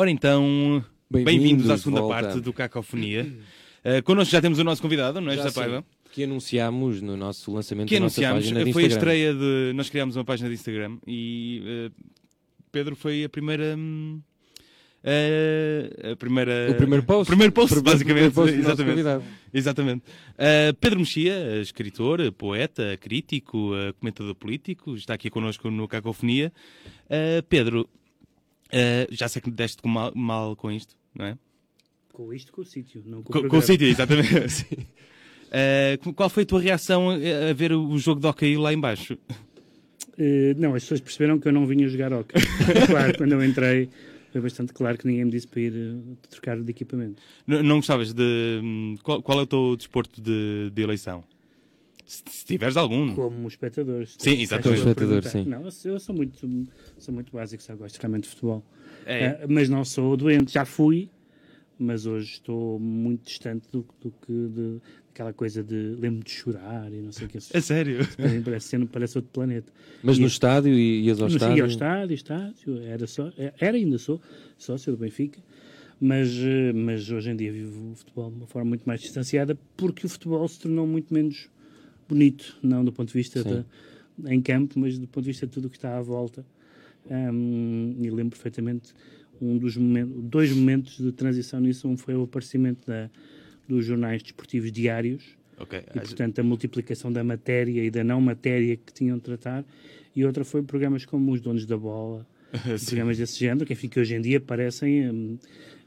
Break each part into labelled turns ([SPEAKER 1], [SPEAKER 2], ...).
[SPEAKER 1] Ora então, bem-vindos
[SPEAKER 2] Bem-vindos,
[SPEAKER 1] à segunda
[SPEAKER 2] volta.
[SPEAKER 1] parte do Cacofonia. Uh, connosco já temos o nosso convidado, não é,
[SPEAKER 2] Já
[SPEAKER 1] José Paiva?
[SPEAKER 2] que anunciámos no nosso lançamento
[SPEAKER 1] Que
[SPEAKER 2] da nossa
[SPEAKER 1] anunciámos,
[SPEAKER 2] página de
[SPEAKER 1] foi a
[SPEAKER 2] Instagram.
[SPEAKER 1] estreia de. Nós criámos uma página de Instagram e uh, Pedro foi a primeira. hum, uh, a primeira.
[SPEAKER 2] O primeiro post.
[SPEAKER 1] O primeiro post,
[SPEAKER 2] primeiro
[SPEAKER 1] basicamente.
[SPEAKER 2] post do nosso
[SPEAKER 1] exatamente. Exatamente. Uh, Pedro Mexia, escritor, poeta, crítico, comentador político, está aqui connosco no Cacofonia. Pedro, uh, já sei que me deste mal, mal com isto, não é?
[SPEAKER 3] Com isto, com o sítio, não com,
[SPEAKER 1] Com,
[SPEAKER 3] o
[SPEAKER 1] com o sítio, exatamente. Uh, qual foi a tua reação a, ver o jogo de hockey lá embaixo?
[SPEAKER 3] Eh, não, as pessoas perceberam que eu não vinha jogar hockey. claro, quando eu entrei, foi bastante claro que ninguém me disse para ir trocar de equipamento.
[SPEAKER 1] N- não gostavas de. hum, Qual, qual é o teu desporto de, de eleição? Se, se tiveres algum.
[SPEAKER 3] Como espectador.
[SPEAKER 1] Sim, exatamente.
[SPEAKER 3] a
[SPEAKER 2] Espectador, sim.
[SPEAKER 3] Não, eu, sou muito, sou muito básico, só gosto realmente de futebol.
[SPEAKER 1] É.
[SPEAKER 3] Eh, mas não sou doente, já fui, mas hoje estou muito distante do, do que de, aquela coisa de lembro de chorar e não sei o que.
[SPEAKER 1] A sério?
[SPEAKER 3] Parece, parece outro planeta.
[SPEAKER 2] Mas
[SPEAKER 3] E-
[SPEAKER 2] no estádio e ias ao
[SPEAKER 3] Mas
[SPEAKER 2] estádio?
[SPEAKER 3] ia ao estádio, estádio, era, só, era ainda sou sócio do Benfica, mas, eh, mas hoje em dia vivo o futebol de uma forma muito mais distanciada porque o futebol se tornou muito menos bonito, não do ponto de vista da, em campo, mas do ponto de vista de tudo o que está à volta. Ahm, e lembro perfeitamente um dos momentos, dois momentos de transição nisso. Um foi o aparecimento da, dos jornais desportivos diários,
[SPEAKER 1] Ok.
[SPEAKER 3] e, portanto, a multiplicação da matéria e da não matéria que tinham de tratar. E outra foi programas como Os Donos da Bola, programas desse género, que, enfim, que hoje em dia parecem, hum,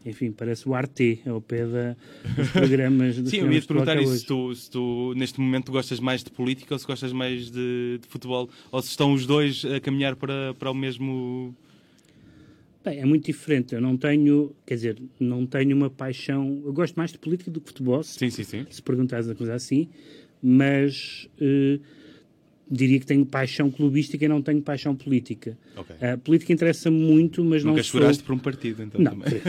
[SPEAKER 3] enfim, parece o Arte, ao pé da, dos programas dos
[SPEAKER 1] Sim, eu ia te perguntar isso. Se tu, se tu, neste momento, gostas mais de política ou se gostas mais de, de futebol? Ou se estão os dois a caminhar para, para o mesmo.
[SPEAKER 3] Bem, é muito diferente. Eu não tenho, quer dizer, não tenho uma paixão. Eu gosto mais de política do que de futebol, se,
[SPEAKER 1] Sim, sim, sim.
[SPEAKER 3] se perguntares a coisa assim, mas eh, diria que tenho paixão clubística e não tenho paixão política.
[SPEAKER 1] Ok.
[SPEAKER 3] A política interessa-me muito, mas
[SPEAKER 1] Nunca
[SPEAKER 3] não sou...
[SPEAKER 1] choraste por um partido, então
[SPEAKER 3] Não,
[SPEAKER 1] também.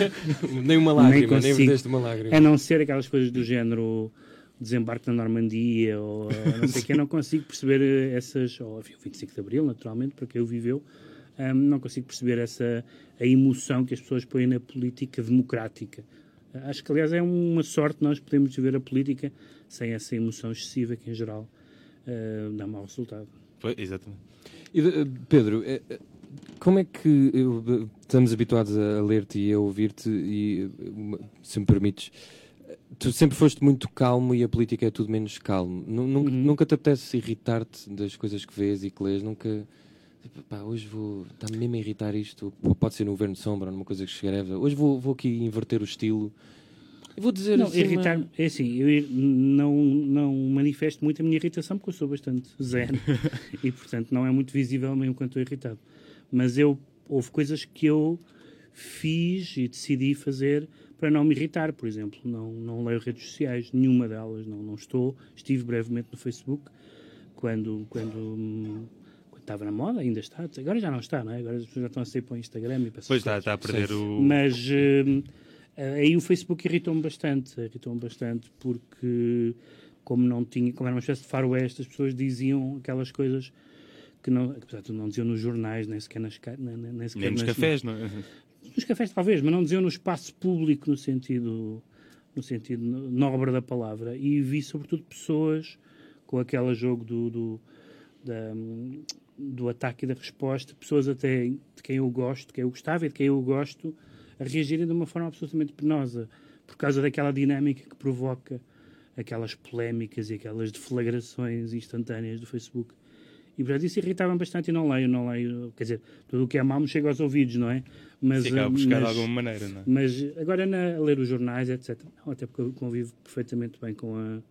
[SPEAKER 2] Nem uma lágrima, nem,
[SPEAKER 3] consigo.
[SPEAKER 2] verteste uma lágrima.
[SPEAKER 3] a não ser aquelas coisas do género desembarque na Normandia ou eh, não sei o que, eu não consigo perceber essas, ou enfim, o 25 de Abril, naturalmente, para quem o viveu, ahm, não consigo perceber essa a emoção que as pessoas põem na política democrática. Ah, Acho que, aliás, é uma sorte nós podemos viver a política sem essa emoção excessiva que, em geral, ah, dá mau resultado.
[SPEAKER 1] Foi, exatamente.
[SPEAKER 2] E, eh, Pedro, eh, como é que eu, estamos habituados a ler-te e a ouvir-te e, se me permites, tu sempre foste muito calmo e a política é tudo menos calmo. Nu- Nunca,
[SPEAKER 3] Uhum.
[SPEAKER 2] nunca te apetece irritar-te das coisas que vês e que lês? Nunca... tipo, Pá, hoje vou... Está-me mesmo a irritar isto. Pode ser no Governo de Sombra ou numa coisa que se escreve. Hoje vou, vou aqui inverter o estilo. Vou dizer
[SPEAKER 3] Não,
[SPEAKER 2] assim,
[SPEAKER 3] irritar
[SPEAKER 2] uma-
[SPEAKER 3] é assim, eu não, não manifesto muito a minha irritação porque eu sou bastante zen e, portanto, não é muito visível mesmo quando estou irritado. Mas eu, houve coisas que eu fiz e decidi fazer para não me irritar, por exemplo. Não, não leio redes sociais, nenhuma delas, não, não estou. Estive brevemente no Facebook quando, quando, quando estava na moda, ainda está. Agora já não está, não é? Agora as pessoas já estão a sair para o Instagram e para
[SPEAKER 1] Pois está, está a perder o.
[SPEAKER 3] Mas hum, aí o Facebook irritou-me bastante, irritou-me bastante porque como não tinha, como era uma espécie de faroeste, as pessoas diziam aquelas coisas que não, apesar de não diziam nos jornais, nem sequer nas, nem, nem- sequer
[SPEAKER 1] Nem nos
[SPEAKER 3] nas-
[SPEAKER 1] cafés, não é?
[SPEAKER 3] nos cafés talvez, mas não diziam no espaço público no sentido no sentido nobre da palavra e vi sobretudo pessoas com aquele jogo do, do, da, do ataque e da resposta, pessoas até de quem eu gosto, de quem eu gostava e de quem eu gosto, a reagirem de uma forma absolutamente penosa, por causa daquela dinâmica que provoca aquelas polémicas e aquelas deflagrações instantâneas do Facebook. E portanto isso irritava-me bastante e não leio, não leio, quer dizer, tudo o que é mau me chega aos ouvidos, não é? Mas,
[SPEAKER 1] acaba a buscar de
[SPEAKER 3] mas-
[SPEAKER 1] alguma maneira, não é?
[SPEAKER 3] mas agora na, a ler os jornais, etc. Não, até porque eu convivo perfeitamente bem com, a,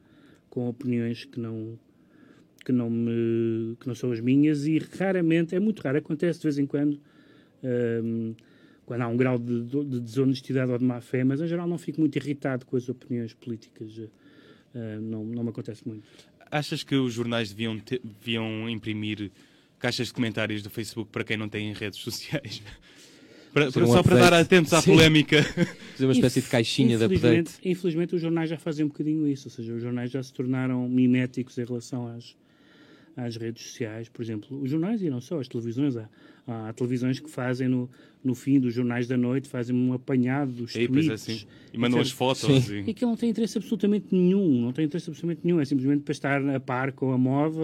[SPEAKER 3] com opiniões que não que não me que não são as minhas e raramente é muito raro acontece de vez em quando hum, quando há um grau de, de desonestidade ou de má fé mas em geral não fico muito irritado com as opiniões políticas eh, não, não me acontece muito
[SPEAKER 1] Achas que os jornais deviam, ter- deviam imprimir caixas de comentários do Facebook para quem não tem redes sociais? Para- para-
[SPEAKER 2] um
[SPEAKER 1] só para
[SPEAKER 2] update.
[SPEAKER 1] dar atentos à
[SPEAKER 2] Sim.
[SPEAKER 1] polémica.
[SPEAKER 2] Fazer uma espécie de caixinha de update.
[SPEAKER 3] infelizmente, infelizmente os jornais já fazem um bocadinho isso, ou seja, os jornais já se tornaram miméticos em relação às, às redes sociais, por exemplo, os jornais e não só, as televisões. Há, há televisões que fazem no, no fim dos jornais da noite, fazem um apanhado dos
[SPEAKER 1] é,
[SPEAKER 3] tweets.
[SPEAKER 1] sim. E mandam as fotos.
[SPEAKER 3] E
[SPEAKER 1] E...
[SPEAKER 3] aquilo não tem interesse absolutamente nenhum, não tem interesse absolutamente nenhum, é simplesmente para estar a par com a moda,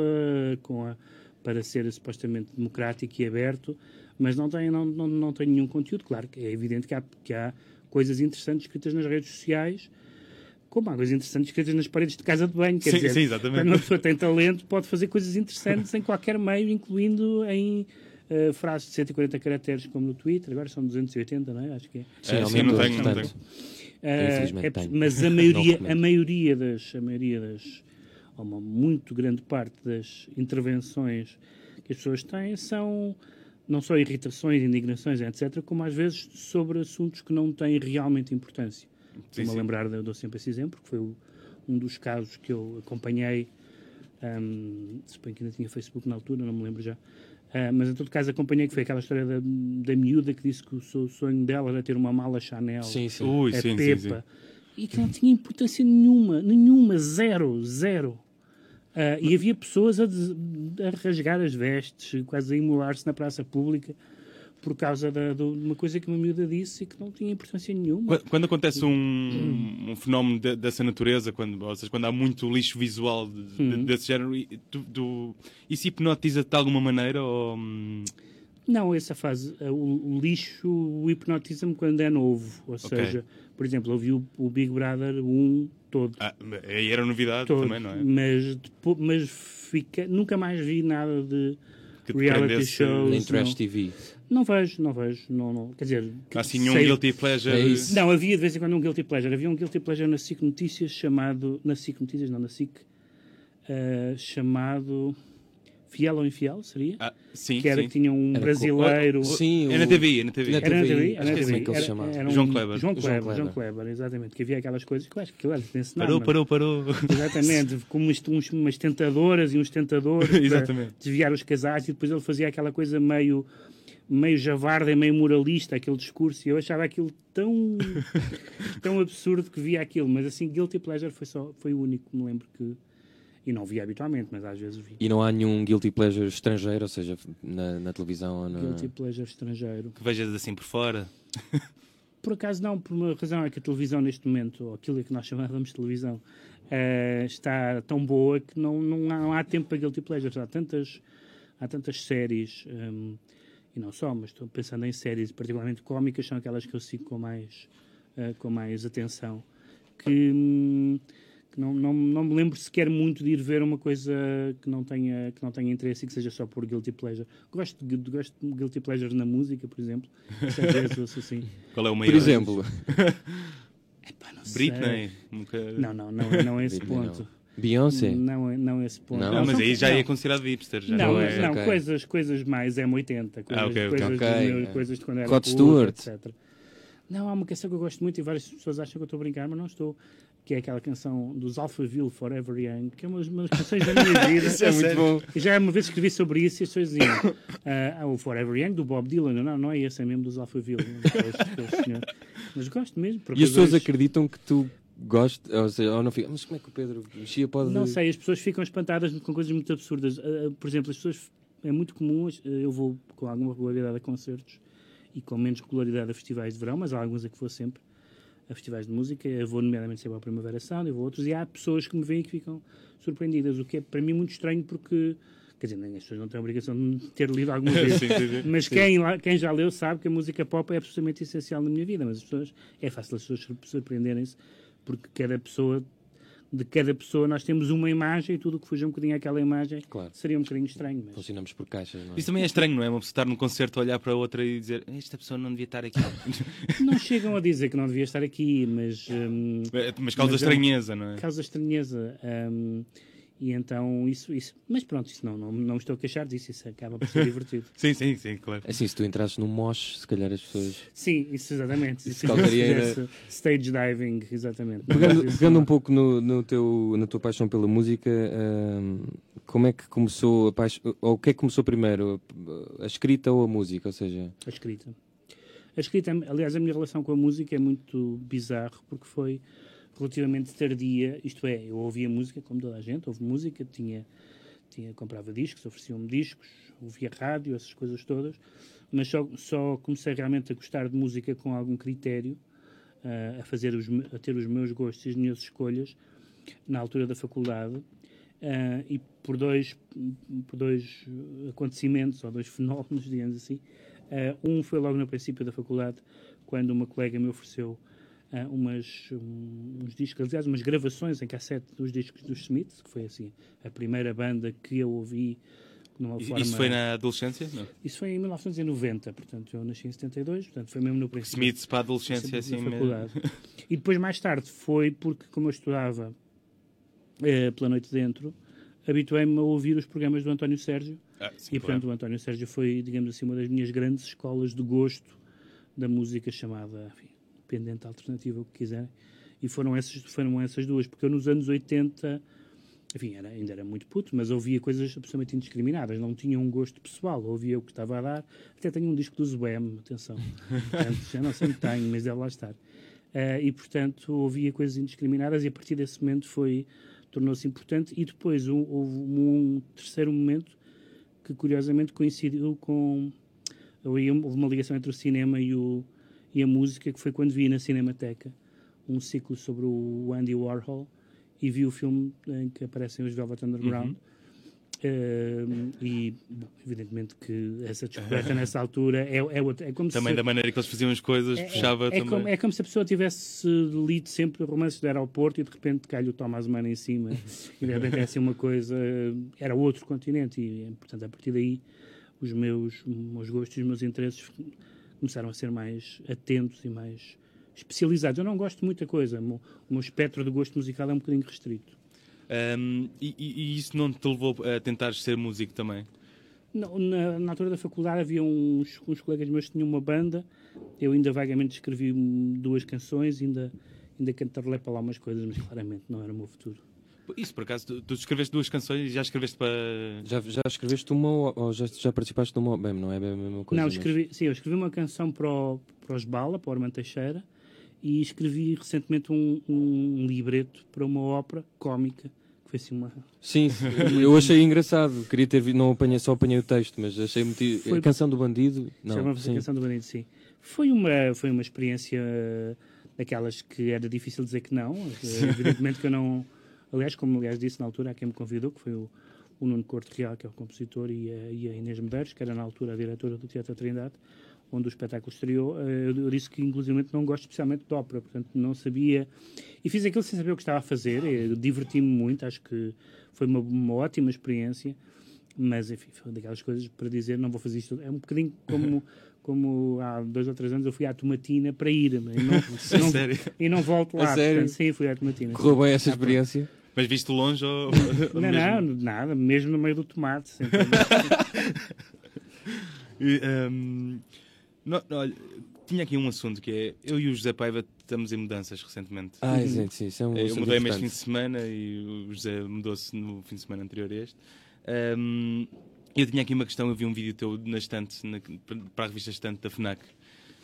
[SPEAKER 3] com a, para ser supostamente democrático e aberto, mas não tem, não, não, não tem nenhum conteúdo. Claro que é evidente que há, que há coisas interessantes escritas nas redes sociais, como há coisas interessantes escritas nas paredes de casa de banho. Quer
[SPEAKER 1] Sim,
[SPEAKER 3] dizer,
[SPEAKER 1] sim, exatamente.
[SPEAKER 3] quando uma pessoa tem talento, pode fazer coisas interessantes em qualquer meio, incluindo em eh, frases de 140 caracteres, como no Twitter, agora são 280, não é? Acho que é.
[SPEAKER 2] Sim,
[SPEAKER 1] É, sim, não tenho, não.
[SPEAKER 3] Ah,
[SPEAKER 2] infelizmente
[SPEAKER 3] é-
[SPEAKER 2] tenho.
[SPEAKER 3] mas a maioria, a maioria das, a maioria das, ou uma muito grande parte das intervenções que as pessoas têm são não só irritações, indignações, etc., como às vezes sobre assuntos que não têm realmente importância. Estou-me a lembrar, eu dou sempre esse exemplo, porque foi o- um dos casos que eu acompanhei, suponho que ainda tinha Facebook na altura, não me lembro já, Ah, mas em todo caso acompanhei que foi aquela história da, da miúda que disse que o seu sonho dela era ter uma mala Chanel
[SPEAKER 2] Sim, sim.
[SPEAKER 1] Ui,
[SPEAKER 3] a
[SPEAKER 1] sim,
[SPEAKER 3] Pepa,
[SPEAKER 1] sim.
[SPEAKER 3] e que não tinha importância nenhuma, nenhuma, zero, zero. Ah, e havia pessoas a, des- a rasgar as vestes, quase a imolar-se na praça pública por causa da- de uma coisa que uma miúda disse e que não tinha importância nenhuma.
[SPEAKER 1] Quando, quando acontece um, um fenómeno de- dessa natureza, quando, ou seja, quando há muito lixo visual de- de-
[SPEAKER 3] Uhum.
[SPEAKER 1] desse género, e tu, tu- isso hipnotiza-te de alguma maneira? Ou, hum,
[SPEAKER 3] Não, essa fase, ah, o, o lixo hipnotiza-me quando é novo. Ou seja, por exemplo, eu vi o, o Big Brother 1 todo.
[SPEAKER 1] ah, aí era novidade
[SPEAKER 3] todo
[SPEAKER 1] também, não é?
[SPEAKER 3] Mas, mas fica, nunca mais vi nada de reality shows.
[SPEAKER 2] Nem. Trash TV.
[SPEAKER 3] Não vejo, não vejo. Não, não. Quer dizer,
[SPEAKER 1] Há assim nenhum
[SPEAKER 3] sei-
[SPEAKER 1] guilty pleasure.
[SPEAKER 2] É isso.
[SPEAKER 3] Não, havia de vez em quando um guilty pleasure. Havia um guilty pleasure na SIC Notícias chamado. Na SIC Notícias, não, na SIC. eh, chamado. Fiel ou Infiel, seria?
[SPEAKER 1] Ah, sim,
[SPEAKER 3] que era
[SPEAKER 1] sim.
[SPEAKER 3] que tinha um
[SPEAKER 2] Era co-
[SPEAKER 3] brasileiro.
[SPEAKER 2] Sim,
[SPEAKER 1] É na
[SPEAKER 2] o-
[SPEAKER 1] TV, é na TV.
[SPEAKER 2] Na
[SPEAKER 3] Era na TV? Era na
[SPEAKER 2] é
[SPEAKER 3] TV.
[SPEAKER 2] assim que ele se
[SPEAKER 3] Era-
[SPEAKER 2] chamava.
[SPEAKER 3] era um-
[SPEAKER 1] João Kleber.
[SPEAKER 3] João Kleber. João Kleber, exatamente. Que havia aquelas coisas que eu acho que ele
[SPEAKER 1] Parou, parou, parou.
[SPEAKER 3] Exatamente, com umas, uns- umas tentadoras e uns tentadores para
[SPEAKER 1] Exatamente.
[SPEAKER 3] desviar os casais e depois ele fazia aquela coisa meio, meio javarda, meio moralista, aquele discurso, e eu achava aquilo tão, tão absurdo que via aquilo, mas assim, Guilty Pleasure foi, só, foi o único que me lembro que. E não via habitualmente, mas às vezes vi.
[SPEAKER 2] E não há nenhum guilty pleasure estrangeiro, ou seja, na, na televisão ou na...
[SPEAKER 3] Guilty Pleasure estrangeiro.
[SPEAKER 1] Que vejas assim por fora.
[SPEAKER 3] Por acaso não, por uma razão é que a televisão neste momento, ou aquilo que nós chamávamos de televisão, eh, está tão boa que não, não, há, não há tempo para guilty pleasures. Há tantas, há tantas séries, hum, e não só, mas estou pensando em séries particularmente cómicas, são aquelas que eu sigo com mais, eh, com mais atenção, que, hum, que não, não, não me lembro sequer muito de ir ver uma coisa que não tenha, que não tenha interesse e que seja só por guilty pleasure. Gosto de, gosto de guilty pleasure na música, por exemplo. Vezes assim.
[SPEAKER 1] Qual é o maior?
[SPEAKER 2] Por exemplo,
[SPEAKER 3] Epá, não sei.
[SPEAKER 1] Britney. Nunca...
[SPEAKER 3] Não, não, não, é- não é esse
[SPEAKER 2] Britney não. Beyoncé.
[SPEAKER 3] Não, é, não é esse ponto.
[SPEAKER 2] Não?
[SPEAKER 1] Não, mas aí já
[SPEAKER 3] não.
[SPEAKER 1] é considerado hipster. Já
[SPEAKER 3] Não,
[SPEAKER 1] não é...
[SPEAKER 3] não,
[SPEAKER 2] ok.
[SPEAKER 3] coisas, coisas mais M80, coisas,
[SPEAKER 1] Ah, ok, ok.
[SPEAKER 3] coisas, do
[SPEAKER 2] Ok,
[SPEAKER 3] meu-
[SPEAKER 2] é.
[SPEAKER 3] coisas de quando era
[SPEAKER 2] Rod Stewart.
[SPEAKER 3] etc. Não, há uma canção que eu gosto muito e várias pessoas acham que eu estou a brincar, mas não estou. Que é aquela canção dos Alphaville Forever Young, que é uma das canções da minha vida.
[SPEAKER 2] Isso é muito bom.
[SPEAKER 3] E Já uma vez escrevi sobre isso e as pessoas diziam ah, o Forever Young do Bob Dylan. Não, não é esse, é mesmo dos Alphaville. Mas gosto mesmo.
[SPEAKER 2] E as pessoas acreditam que tu gostas, ou seja, ou não fica, mas como é que o Pedro Mexia pode...
[SPEAKER 3] Não sei, as pessoas ficam espantadas com coisas muito absurdas. Ah, ah, por exemplo, as pessoas. É muito comum, ah, eu vou com alguma regularidade a concertos e com menos regularidade a festivais de verão, mas há alguns a que vou sempre a festivais de música. Eu vou, nomeadamente, sempre ao Primavera Sound, eu vou a outros, e há pessoas que me veem e que ficam surpreendidas, o que é para mim muito estranho porque. Quer dizer, nem as pessoas não têm a obrigação de ter lido alguma vez.
[SPEAKER 1] Sim, sim, sim.
[SPEAKER 3] Mas quem, lá- quem já leu sabe que a música pop é absolutamente essencial na minha vida. Mas as pessoas, é fácil as pessoas sur- surpreenderem-se, porque cada pessoa, de cada pessoa, nós temos uma imagem e tudo o que fuja um bocadinho àquela imagem
[SPEAKER 2] Claro.
[SPEAKER 3] seria um bocadinho estranho. Mas...
[SPEAKER 2] Funcionamos por caixas, não é?
[SPEAKER 1] Isso também é estranho, não é? Uma pessoa estar num concerto, olhar para outra e dizer esta pessoa não devia estar aqui.
[SPEAKER 3] Não chegam a dizer que não devia estar aqui, mas hum,
[SPEAKER 1] Mas causa
[SPEAKER 3] Mas é-
[SPEAKER 1] estranheza, não é?
[SPEAKER 3] causa estranheza. hum, e então isso, isso. Mas pronto, isso não, não, não me estou a queixar disso, isso acaba por ser divertido.
[SPEAKER 1] Sim, sim, sim, claro.
[SPEAKER 2] Assim, se tu entrasses num mosh, se calhar as pessoas...
[SPEAKER 3] Sim, isso exatamente.
[SPEAKER 2] Isso
[SPEAKER 3] fizesse stage diving, exatamente.
[SPEAKER 2] Pegando,
[SPEAKER 3] isso
[SPEAKER 2] pegando um pouco no, no teu, na tua paixão pela música, hum, como é que começou a paixão, ou o que é que começou primeiro, a escrita ou a música? Ou seja,
[SPEAKER 3] A escrita. A escrita, aliás, a minha relação com a música é muito bizarro porque foi relativamente tardia. Isto é, eu ouvia música como toda a gente, ouve música, tinha, tinha, comprava discos, ofereciam-me discos, ouvia rádio, essas coisas todas, mas só, só comecei realmente a gostar de música com algum critério, uh, a, fazer os, a ter os meus gostos e as minhas escolhas na altura da faculdade. Uh, e por dois, por dois acontecimentos, ou dois fenómenos, digamos assim. Uh, um foi logo no princípio da faculdade, quando uma colega me ofereceu uh, umas, um, uns discos, aliás, umas gravações em cassete dos discos dos Smiths, que foi assim a primeira banda que eu ouvi numa
[SPEAKER 1] Isso
[SPEAKER 3] forma...
[SPEAKER 1] foi na adolescência? Não.
[SPEAKER 3] Isso foi em 1990, portanto eu nasci em 72, portanto foi mesmo no princípio.
[SPEAKER 1] Smiths para a adolescência, assim mesmo.
[SPEAKER 3] E depois, mais tarde, foi porque, como eu estudava eh, pela noite dentro, habituei-me a ouvir os programas do António Sérgio.
[SPEAKER 1] Ah, sim,
[SPEAKER 3] E,
[SPEAKER 1] claro.
[SPEAKER 3] portanto, o António Sérgio foi, digamos assim, uma das minhas grandes escolas de gosto da música chamada, enfim, pendente alternativa, o que quiserem. E foram essas, foram essas duas, porque eu nos anos 80, enfim, era, ainda era muito puto, mas ouvia coisas absolutamente indiscriminadas, não tinha um gosto pessoal, ouvia o que estava a dar. Até tenho um disco do Zebem, atenção, já não sei onde tenho, mas deve lá estar. Eh, e, portanto, ouvia coisas indiscriminadas e a partir desse momento foi tornou-se importante. E depois um- houve um terceiro momento que, curiosamente, coincidiu com. Houve uma ligação entre o cinema e, o, e a música, que foi quando vi na Cinemateca um ciclo sobre o Andy Warhol e vi o filme em que aparecem os Velvet Underground. Eh, e, bom, evidentemente, que essa descoberta nessa altura é, é, outra, é como
[SPEAKER 1] Também
[SPEAKER 3] se
[SPEAKER 1] da maneira que eles faziam as coisas, puxava
[SPEAKER 3] é,
[SPEAKER 1] também.
[SPEAKER 3] Como, é como se a pessoa tivesse lido sempre romances do aeroporto e de repente cai o Thomas Mann em cima e de repente é assim uma coisa. Era outro continente e, portanto, a partir daí os meus, os meus gostos os meus interesses começaram a ser mais atentos e mais especializados. Eu não gosto de muita coisa, o meu, espectro de gosto musical é um bocadinho restrito.
[SPEAKER 1] Um, e, e- isso não te levou a tentar ser músico também?
[SPEAKER 3] Não, na, na altura da faculdade havia uns, uns colegas meus que tinham uma banda, eu ainda vagamente escrevi duas canções, ainda, ainda cantarolei para lá umas coisas, mas claramente não era o meu futuro.
[SPEAKER 1] Isso, por acaso, tu, tu escreveste duas canções e já escreveste para.
[SPEAKER 2] Já, já escreveste uma ou, ou já, já participaste de uma OBEM? Não é bem a mesma coisa?
[SPEAKER 3] não,
[SPEAKER 2] mas-
[SPEAKER 3] escrevi, sim, eu escrevi uma canção para, o, para os Bala, para o Armando Teixeira, e escrevi recentemente um, um libreto para uma ópera cómica, que foi assim uma...
[SPEAKER 2] Sim, sim, eu achei engraçado. Queria ter visto, não apanhei, só apanhei o texto, mas achei muito.
[SPEAKER 3] Foi-
[SPEAKER 2] A canção do bandido? Não, sim.
[SPEAKER 3] canção do Bandido, sim. Foi uma, foi uma experiência daquelas que era difícil dizer que não. Evidentemente que eu não. Aliás, como aliás disse na altura, a quem me convidou, que foi o, o Nuno Corte Real, que é o compositor, e a, e a Inês Medeiros, que era na altura a diretora do Teatro Trindade, onde o espetáculo estreou. eh, Eu, disse que, inclusive, não gosto especialmente de ópera, portanto, não sabia. E fiz aquilo sem saber o que estava a fazer. eh, Diverti-me muito, acho que foi uma, uma ótima experiência. Mas, enfim, foi daquelas coisas para dizer, não vou fazer isto. É um bocadinho como, como há dois ou três anos eu fui à Tomatina para ir, mas e não, não- e não volto lá.
[SPEAKER 2] A sério?
[SPEAKER 3] Portanto, sim, fui à Tomatina.
[SPEAKER 2] Correu bem essa
[SPEAKER 3] Ah,
[SPEAKER 2] experiência?
[SPEAKER 1] Mas viste longe ou. ou
[SPEAKER 3] Não,
[SPEAKER 1] mesmo?
[SPEAKER 3] não, nada, mesmo no meio do tomate.
[SPEAKER 1] E, um, não- não, olha, tinha aqui um assunto que é. Eu e o José Paiva estamos em mudanças recentemente.
[SPEAKER 2] Ah, sim, sim, isso é um
[SPEAKER 1] Eu
[SPEAKER 2] assunto
[SPEAKER 1] mudei-me este fim de semana e o José mudou-se no fim de semana anterior a este. Um, eu tinha aqui uma questão, eu vi um vídeo teu na estante, na- para a revista Estante da FNAC,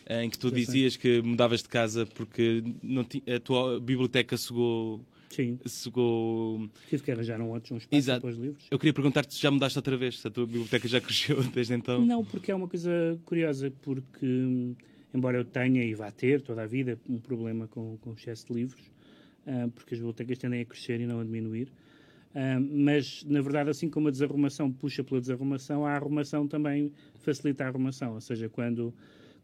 [SPEAKER 1] em que tu
[SPEAKER 3] Já sei.
[SPEAKER 1] dizias que mudavas de casa porque não ti- a tua biblioteca cegou.
[SPEAKER 3] Sim,
[SPEAKER 1] cegou...
[SPEAKER 3] tive que arranjar um outro um espaço
[SPEAKER 1] Exato.
[SPEAKER 3] para os livros.
[SPEAKER 1] Eu queria perguntar-te se já mudaste outra vez, se a tua biblioteca já cresceu desde então.
[SPEAKER 3] Não, porque é uma coisa curiosa, porque embora eu tenha e vá ter toda a vida um problema com, com o excesso de livros, ah, porque as bibliotecas tendem a crescer e não a diminuir, ah, mas na verdade, assim como a desarrumação puxa pela desarrumação, a arrumação também facilita a arrumação, ou seja, quando,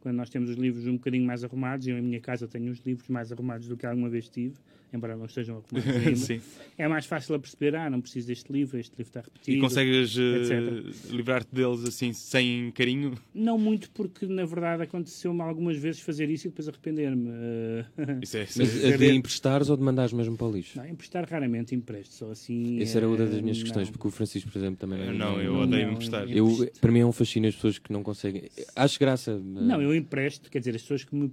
[SPEAKER 3] quando nós temos os livros um bocadinho mais arrumados, eu em minha casa tenho os livros mais arrumados do que alguma vez tive, embora não estejam arrumados ainda,
[SPEAKER 1] Sim.
[SPEAKER 3] é mais fácil a perceber, ah, não preciso deste livro, este livro está repetido.
[SPEAKER 1] E consegues eh, livrar-te deles assim, sem carinho?
[SPEAKER 3] Não muito, porque na verdade aconteceu-me algumas vezes fazer isso e depois arrepender-me. Eh,
[SPEAKER 1] Isso é,
[SPEAKER 2] Mas a de emprestares ou de mandares mesmo para o lixo?
[SPEAKER 3] não, emprestar raramente empresto, só assim.
[SPEAKER 2] Essa era uma das
[SPEAKER 3] eh,
[SPEAKER 2] minhas
[SPEAKER 3] não.
[SPEAKER 2] questões, porque o Francisco, por exemplo, também
[SPEAKER 1] Eu não, eu odeio
[SPEAKER 3] não,
[SPEAKER 1] emprestar.
[SPEAKER 3] eu-
[SPEAKER 2] para mim é um fascínio as pessoas que não conseguem. Acho graça. mas-
[SPEAKER 3] Não, eu empresto, quer dizer, as pessoas que me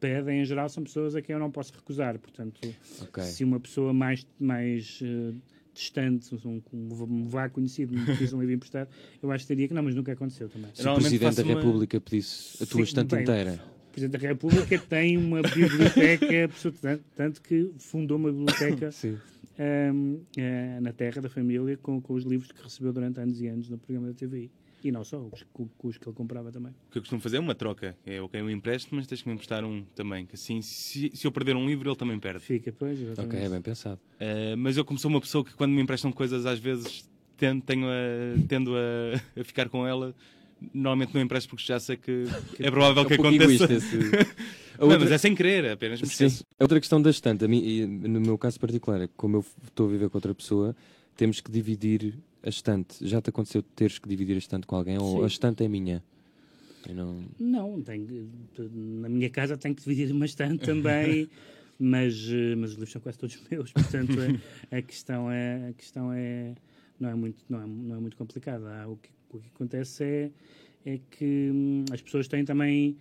[SPEAKER 3] pedem em geral são pessoas a quem eu não posso recusar. Portanto,
[SPEAKER 2] Ok.
[SPEAKER 3] se uma pessoa mais, mais eh, distante, um, um vá conhecido, me pedisse um livro emprestado, eu acho que teria que não, mas nunca aconteceu também.
[SPEAKER 2] Se o Presidente da
[SPEAKER 1] faço uma-
[SPEAKER 2] República pedisse a tua
[SPEAKER 3] Sim,
[SPEAKER 2] estante
[SPEAKER 3] bem,
[SPEAKER 2] inteira.
[SPEAKER 3] O Presidente da República tem uma biblioteca, absoluta- tanto que fundou uma biblioteca
[SPEAKER 2] Sim.
[SPEAKER 3] um, uh, na terra da família com, com os livros que recebeu durante anos e anos no programa da TVI. E não só, os, os que ele comprava também.
[SPEAKER 1] O que eu costumo fazer é uma troca. É ok, eu empresto, mas tens que me emprestar um também. Que assim, se, se eu perder um livro, ele também perde.
[SPEAKER 3] Fica, pois.
[SPEAKER 2] Ok, é bem pensado.
[SPEAKER 1] Uh, mas eu, como sou uma pessoa que quando me emprestam coisas, às vezes tendo, tenho a, tendo a, a ficar com ela, normalmente não empresto porque já sei que é provável
[SPEAKER 2] É
[SPEAKER 1] que aconteça.
[SPEAKER 2] egoísta esse- A
[SPEAKER 1] Não,
[SPEAKER 2] outra-
[SPEAKER 1] mas é sem querer, apenas
[SPEAKER 2] Sim. A outra questão da estante, a mim, e no meu caso particular, é que como eu estou a viver com outra pessoa, temos que dividir a estante. Já te aconteceu teres que dividir a estante com alguém ou
[SPEAKER 3] Sim.
[SPEAKER 2] a estante é minha? Eu não...
[SPEAKER 3] Não, tenho, na minha casa tenho que dividir bastante também, mas, mas os livros são quase todos meus, portanto a, a questão é a questão é não é muito não é, não é muito complicada. O que, o que acontece é é que hum, as pessoas têm também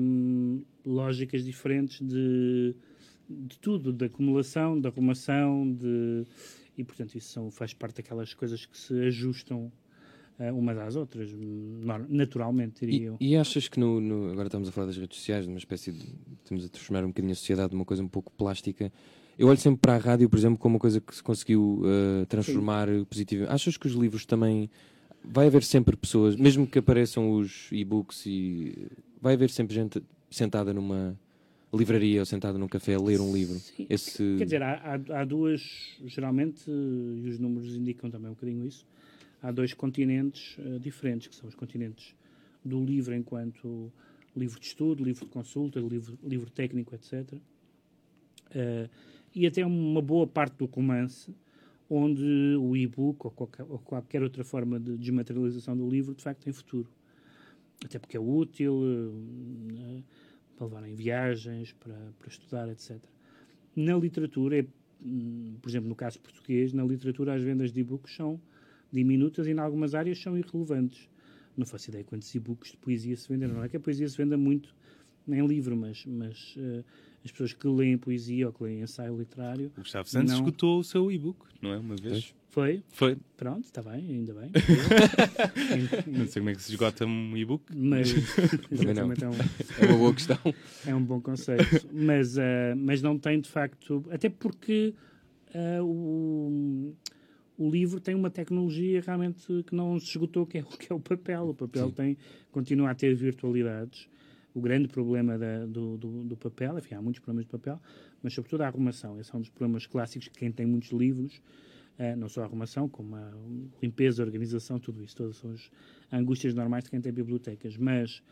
[SPEAKER 3] hum, lógicas diferentes de, de tudo, de acumulação, de arrumação, de e portanto isso são, faz parte daquelas coisas que se ajustam eh, umas às outras, naturalmente, diria
[SPEAKER 2] E,
[SPEAKER 3] eu.
[SPEAKER 2] e achas que no, no- agora estamos a falar das redes sociais, numa espécie de estamos a transformar um bocadinho a sociedade numa coisa um pouco plástica. Eu olho sempre para a rádio, por exemplo, como uma coisa que se conseguiu uh, transformar positivamente. Achas que os livros também vai haver sempre pessoas, mesmo que apareçam os e-books e vai haver sempre gente sentada numa livraria ou sentada num café a ler um livro.
[SPEAKER 3] Sim.
[SPEAKER 2] Esse
[SPEAKER 3] Quer dizer, há, há, há duas, geralmente, e os números indicam também um bocadinho isso, há dois continentes eh, diferentes, que são os continentes do livro enquanto livro de estudo, livro de consulta, livro, livro técnico, etc. Eh, e até uma boa parte do romance, onde o e-book ou qualquer, ou qualquer outra forma de desmaterialização do livro, de facto, tem futuro. Até porque é útil eh, para levar em viagens, para, para estudar, etc. Na literatura, é, hum, por exemplo, no caso português, na literatura as vendas de e-books são diminutas e em algumas áreas são irrelevantes. Não faço ideia quantos e-books de poesia se venderam. Não é que a poesia se venda muito em livro, mas, mas eh, as pessoas que leem poesia ou que leem ensaio literário,
[SPEAKER 1] O Gustavo Santos
[SPEAKER 3] Não.
[SPEAKER 1] escutou o seu e-book, não é? Uma vez.
[SPEAKER 3] foi,
[SPEAKER 1] Foi.
[SPEAKER 3] pronto, está bem, ainda bem.
[SPEAKER 1] Não sei como é que se esgota um e-book.
[SPEAKER 3] mas
[SPEAKER 2] Também não.
[SPEAKER 3] exatamente, é um-
[SPEAKER 2] é uma boa questão.
[SPEAKER 3] É um bom conceito, mas, ah, mas não tem de facto. Até porque ah, o, o livro tem uma tecnologia realmente que não se esgotou, que é, o- que é o papel. O papel
[SPEAKER 2] Sim.
[SPEAKER 3] tem, continua a ter virtualidades. O grande problema da- do, do, do papel, enfim, há muitos problemas de papel, mas sobretudo a arrumação. Esse é um dos problemas clássicos de quem tem muitos livros. ah, não só a arrumação, como a limpeza, a organização, tudo isso. Todas são as angústias normais de quem tem bibliotecas. Mas,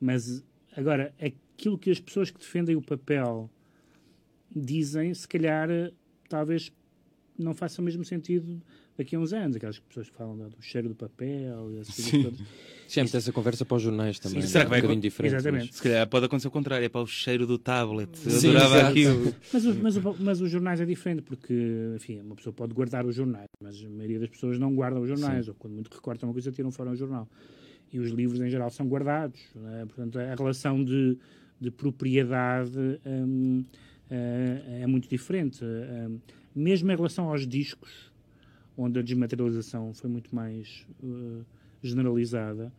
[SPEAKER 3] mas agora, aquilo que as pessoas que defendem o papel dizem, se calhar, eh, talvez não faça o mesmo sentido daqui a uns anos. Aquelas pessoas que falam do do cheiro do papel e coisas
[SPEAKER 1] Sim.
[SPEAKER 3] todas.
[SPEAKER 2] Já me essa conversa para os jornais também.
[SPEAKER 1] Será que vai
[SPEAKER 2] um bocadinho
[SPEAKER 1] acon-
[SPEAKER 2] diferente.
[SPEAKER 3] Exatamente.
[SPEAKER 1] Se calhar pode acontecer o contrário, é para o cheiro do tablet. Eu
[SPEAKER 2] Sim,
[SPEAKER 1] adorava
[SPEAKER 2] exato.
[SPEAKER 1] aquilo.
[SPEAKER 3] Mas, o- mas, o- mas os jornais é diferente, porque, enfim, uma pessoa pode guardar os jornais, mas a maioria das pessoas não guardam os jornais, ou quando muito recortam uma coisa, tiram fora o jornal. E os livros, em geral, são guardados. né? Portanto, a relação de, de propriedade hum, eh, é muito diferente. Hum, mesmo em relação aos discos, onde a desmaterialização foi muito mais eh, generalizada,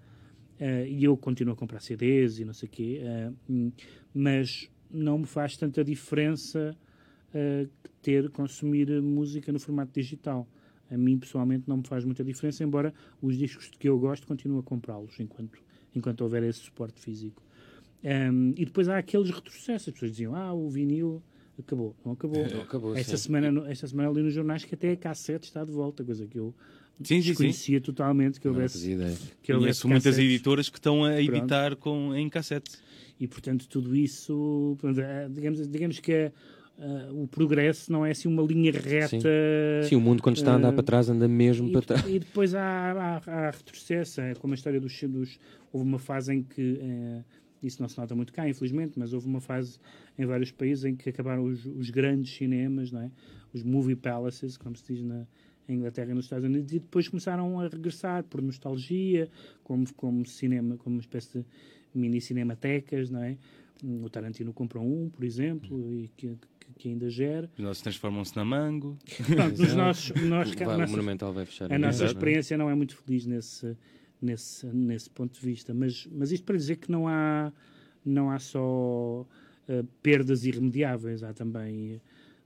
[SPEAKER 3] eh, e eu continuo a comprar CDs e não sei o quê, hum, mas não me faz tanta diferença ter, consumir música no formato digital. A mim, pessoalmente, não me faz muita diferença, embora os discos que eu gosto continue a comprá-los enquanto, enquanto houver esse suporte físico. Um, e depois há aqueles retrocessos. As pessoas diziam, ah, o vinil acabou. Não acabou.
[SPEAKER 2] Não acabou,
[SPEAKER 3] esta,
[SPEAKER 2] sim.
[SPEAKER 3] semana, esta semana li nos jornais que até a cassete está de volta, coisa que eu
[SPEAKER 1] Sim, sim, sim.
[SPEAKER 3] desconhecia totalmente que houvesse, que houvesse
[SPEAKER 1] Conheço muitas editoras que estão a editar com, em cassete.
[SPEAKER 3] E, portanto, tudo isso, é, digamos, digamos que é, ah, o progresso não é assim uma linha reta.
[SPEAKER 2] Sim, o mundo quando está a andar
[SPEAKER 3] eh,
[SPEAKER 2] para trás anda mesmo
[SPEAKER 3] E,
[SPEAKER 2] para trás.
[SPEAKER 3] e depois há, há, há retrocesso, é como a história dos, dos. Houve uma fase em que. eh, isso não se nota muito cá, infelizmente, mas houve uma fase em vários países em que acabaram os, os grandes cinemas, não é? os movie palaces, como se diz na em Inglaterra e nos Estados Unidos, e depois começaram a regressar por nostalgia, como, como cinema, como uma espécie de mini cinematecas, não é? O Tarantino comprou um, por exemplo, e que, que, ainda gera.
[SPEAKER 1] Os nossos transformam-se na mango.
[SPEAKER 3] Pronto,
[SPEAKER 2] Exato.
[SPEAKER 3] nossos, nós,
[SPEAKER 2] Vai, o
[SPEAKER 3] nossas-
[SPEAKER 2] Monumental vai fechar.
[SPEAKER 3] a nossa
[SPEAKER 1] Exato.
[SPEAKER 3] experiência não é muito feliz nesse, nesse, nesse ponto de vista. Mas, mas isto para dizer que não há, não há só eh, perdas irremediáveis, há também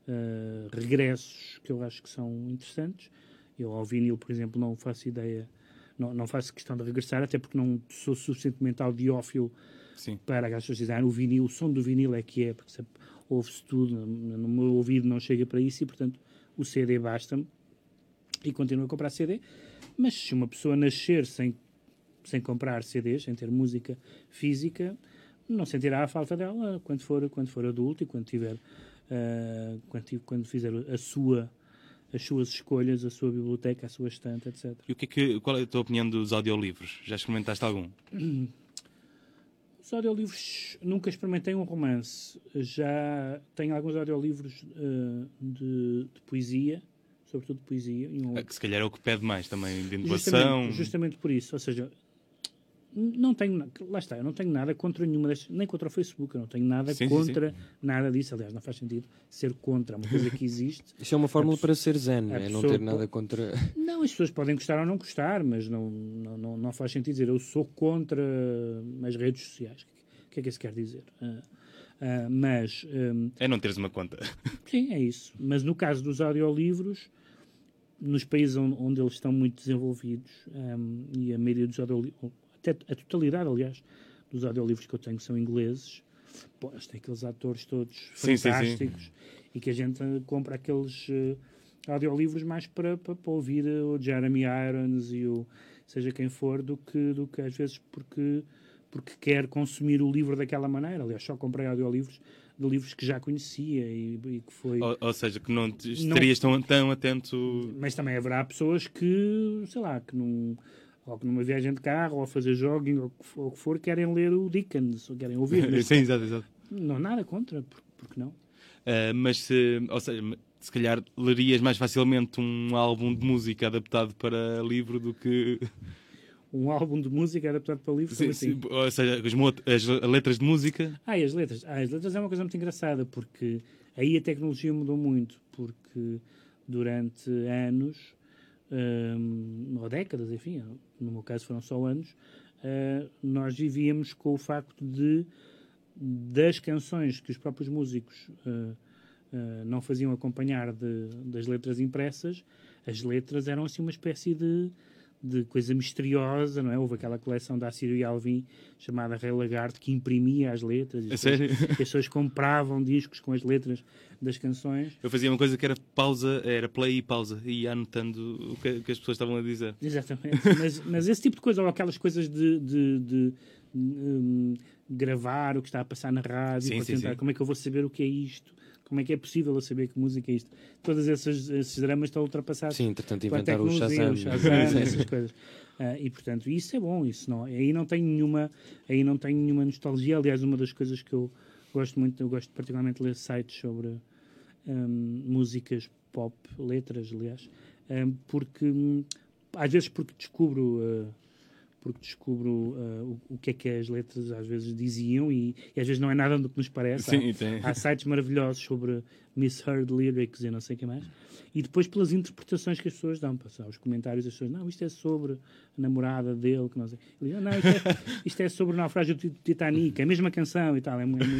[SPEAKER 3] uh, regressos que eu acho que são interessantes. Eu ao vinil, por exemplo, não faço ideia, não, não faço questão de regressar, até porque não sou suficientemente audiófilo
[SPEAKER 1] Sim.
[SPEAKER 3] para as pessoas dizerem ah, o vinil, o som do vinil é que é, porque ouve-se tudo, no meu ouvido não chega para isso e, portanto, o CD basta-me e continuo a comprar CD. Mas se uma pessoa nascer sem, sem comprar CDs, sem ter música física, não sentirá a falta dela quando for, quando for adulto e quando tiver uh, quando, quando fizer a sua as suas escolhas, a sua biblioteca, a sua estante, etc.
[SPEAKER 1] E o que é que, qual é a tua opinião dos audiolivros? Já experimentaste algum?
[SPEAKER 3] Os audiolivros, nunca experimentei um romance. Já tenho alguns audiolivros uh, de, de, poesia, sobretudo de poesia.
[SPEAKER 1] Um... É que se calhar é o que pede mais também, de inovação.
[SPEAKER 3] Justamente, justamente por isso. Ou seja, não tenho, lá está, eu não tenho nada contra nenhuma destas, nem contra o Facebook, eu não tenho nada sim, contra sim, sim. nada disso. Aliás, não faz sentido ser contra uma coisa que existe.
[SPEAKER 2] Isto é uma fórmula para ser zen, é não ter nada contra.
[SPEAKER 3] Não, as pessoas podem gostar ou não gostar, mas não, não, não, não faz sentido dizer eu sou contra as redes sociais. O que é que isso quer dizer? Uh, uh, mas. Um,
[SPEAKER 1] é não teres uma conta.
[SPEAKER 3] Sim, é isso. Mas no caso dos audiolivros nos países onde, eles estão muito desenvolvidos um, e a maioria dos audiolivros, até a totalidade, aliás, dos audiolivros que eu tenho são ingleses. Pô, tem aqueles atores todos sim, fantásticos sim, sim. e que a gente compra aqueles uh, audiolivros mais para, para, para, ouvir o Jeremy Irons e o seja quem for do que, do que às vezes porque, porque quer consumir o livro daquela maneira. Aliás, só comprei audiolivros de livros que já conhecia e, e que foi...
[SPEAKER 1] Ou, ou, seja, que não estarias não, tão, tão atento...
[SPEAKER 3] Mas também haverá pessoas que, sei lá, que não ou que numa viagem de carro, ou a fazer jogging, ou o que for, querem ler o Dickens, ou querem ouvir.
[SPEAKER 1] Sim, exato, exato.
[SPEAKER 3] Não, nada contra, porque não?
[SPEAKER 1] Uh, mas se, ou seja, se calhar lerias mais facilmente um álbum de música adaptado para livro do que.
[SPEAKER 3] Um álbum de música adaptado para livro? Sim, assim? sim,
[SPEAKER 1] ou seja, as, as, letras de música.
[SPEAKER 3] Ah, e as letras. Ah, as letras é uma coisa muito engraçada, porque aí a tecnologia mudou muito, porque durante anos um, ou décadas, enfim, no meu caso foram só anos, uh, nós vivíamos com o facto de das canções que os próprios músicos uh, uh, não faziam acompanhar de, das letras impressas, as letras eram assim uma espécie de de coisa misteriosa, não é? Houve aquela coleção da Assírio Alvim chamada Rei Lagarto que imprimia as letras.
[SPEAKER 1] E as, pessoas,
[SPEAKER 3] as pessoas compravam discos com as letras das canções.
[SPEAKER 1] Eu fazia uma coisa que era pausa, era play e pausa, e ia anotando o que, que as pessoas estavam a dizer.
[SPEAKER 3] Exatamente. mas, mas, esse tipo de coisa, ou aquelas coisas de, de, de um, gravar o que está a passar na rádio, sim, sim, tentar, sim. como é que eu vou saber o que é isto? Como é que é possível eu saber que música é isto? Todos esses, esses dramas estão ultrapassados.
[SPEAKER 2] Sim, entretanto inventaram o Shazam. O
[SPEAKER 3] Shazam essas coisas. Uh, e portanto, isso é bom, isso não. Aí não tenho nenhuma, aí não tenho nenhuma nostalgia. Aliás, uma das coisas que eu gosto muito, eu gosto particularmente de ler sites sobre um, músicas pop, letras, aliás, um, porque hum, às vezes porque descubro uh, porque descubro uh, o, o, que é que as letras às vezes diziam e, e às vezes não é nada do que nos parece.
[SPEAKER 1] Sim,
[SPEAKER 3] há, há, sites maravilhosos sobre misheard lyrics e não sei o que mais. E depois pelas interpretações que as pessoas dão, passar os comentários das pessoas, não, isto é sobre a namorada dele, que não sei. Ele diz, não, isto é, isto é sobre o naufrágio do Titanic, é a mesma canção e tal, é, muito...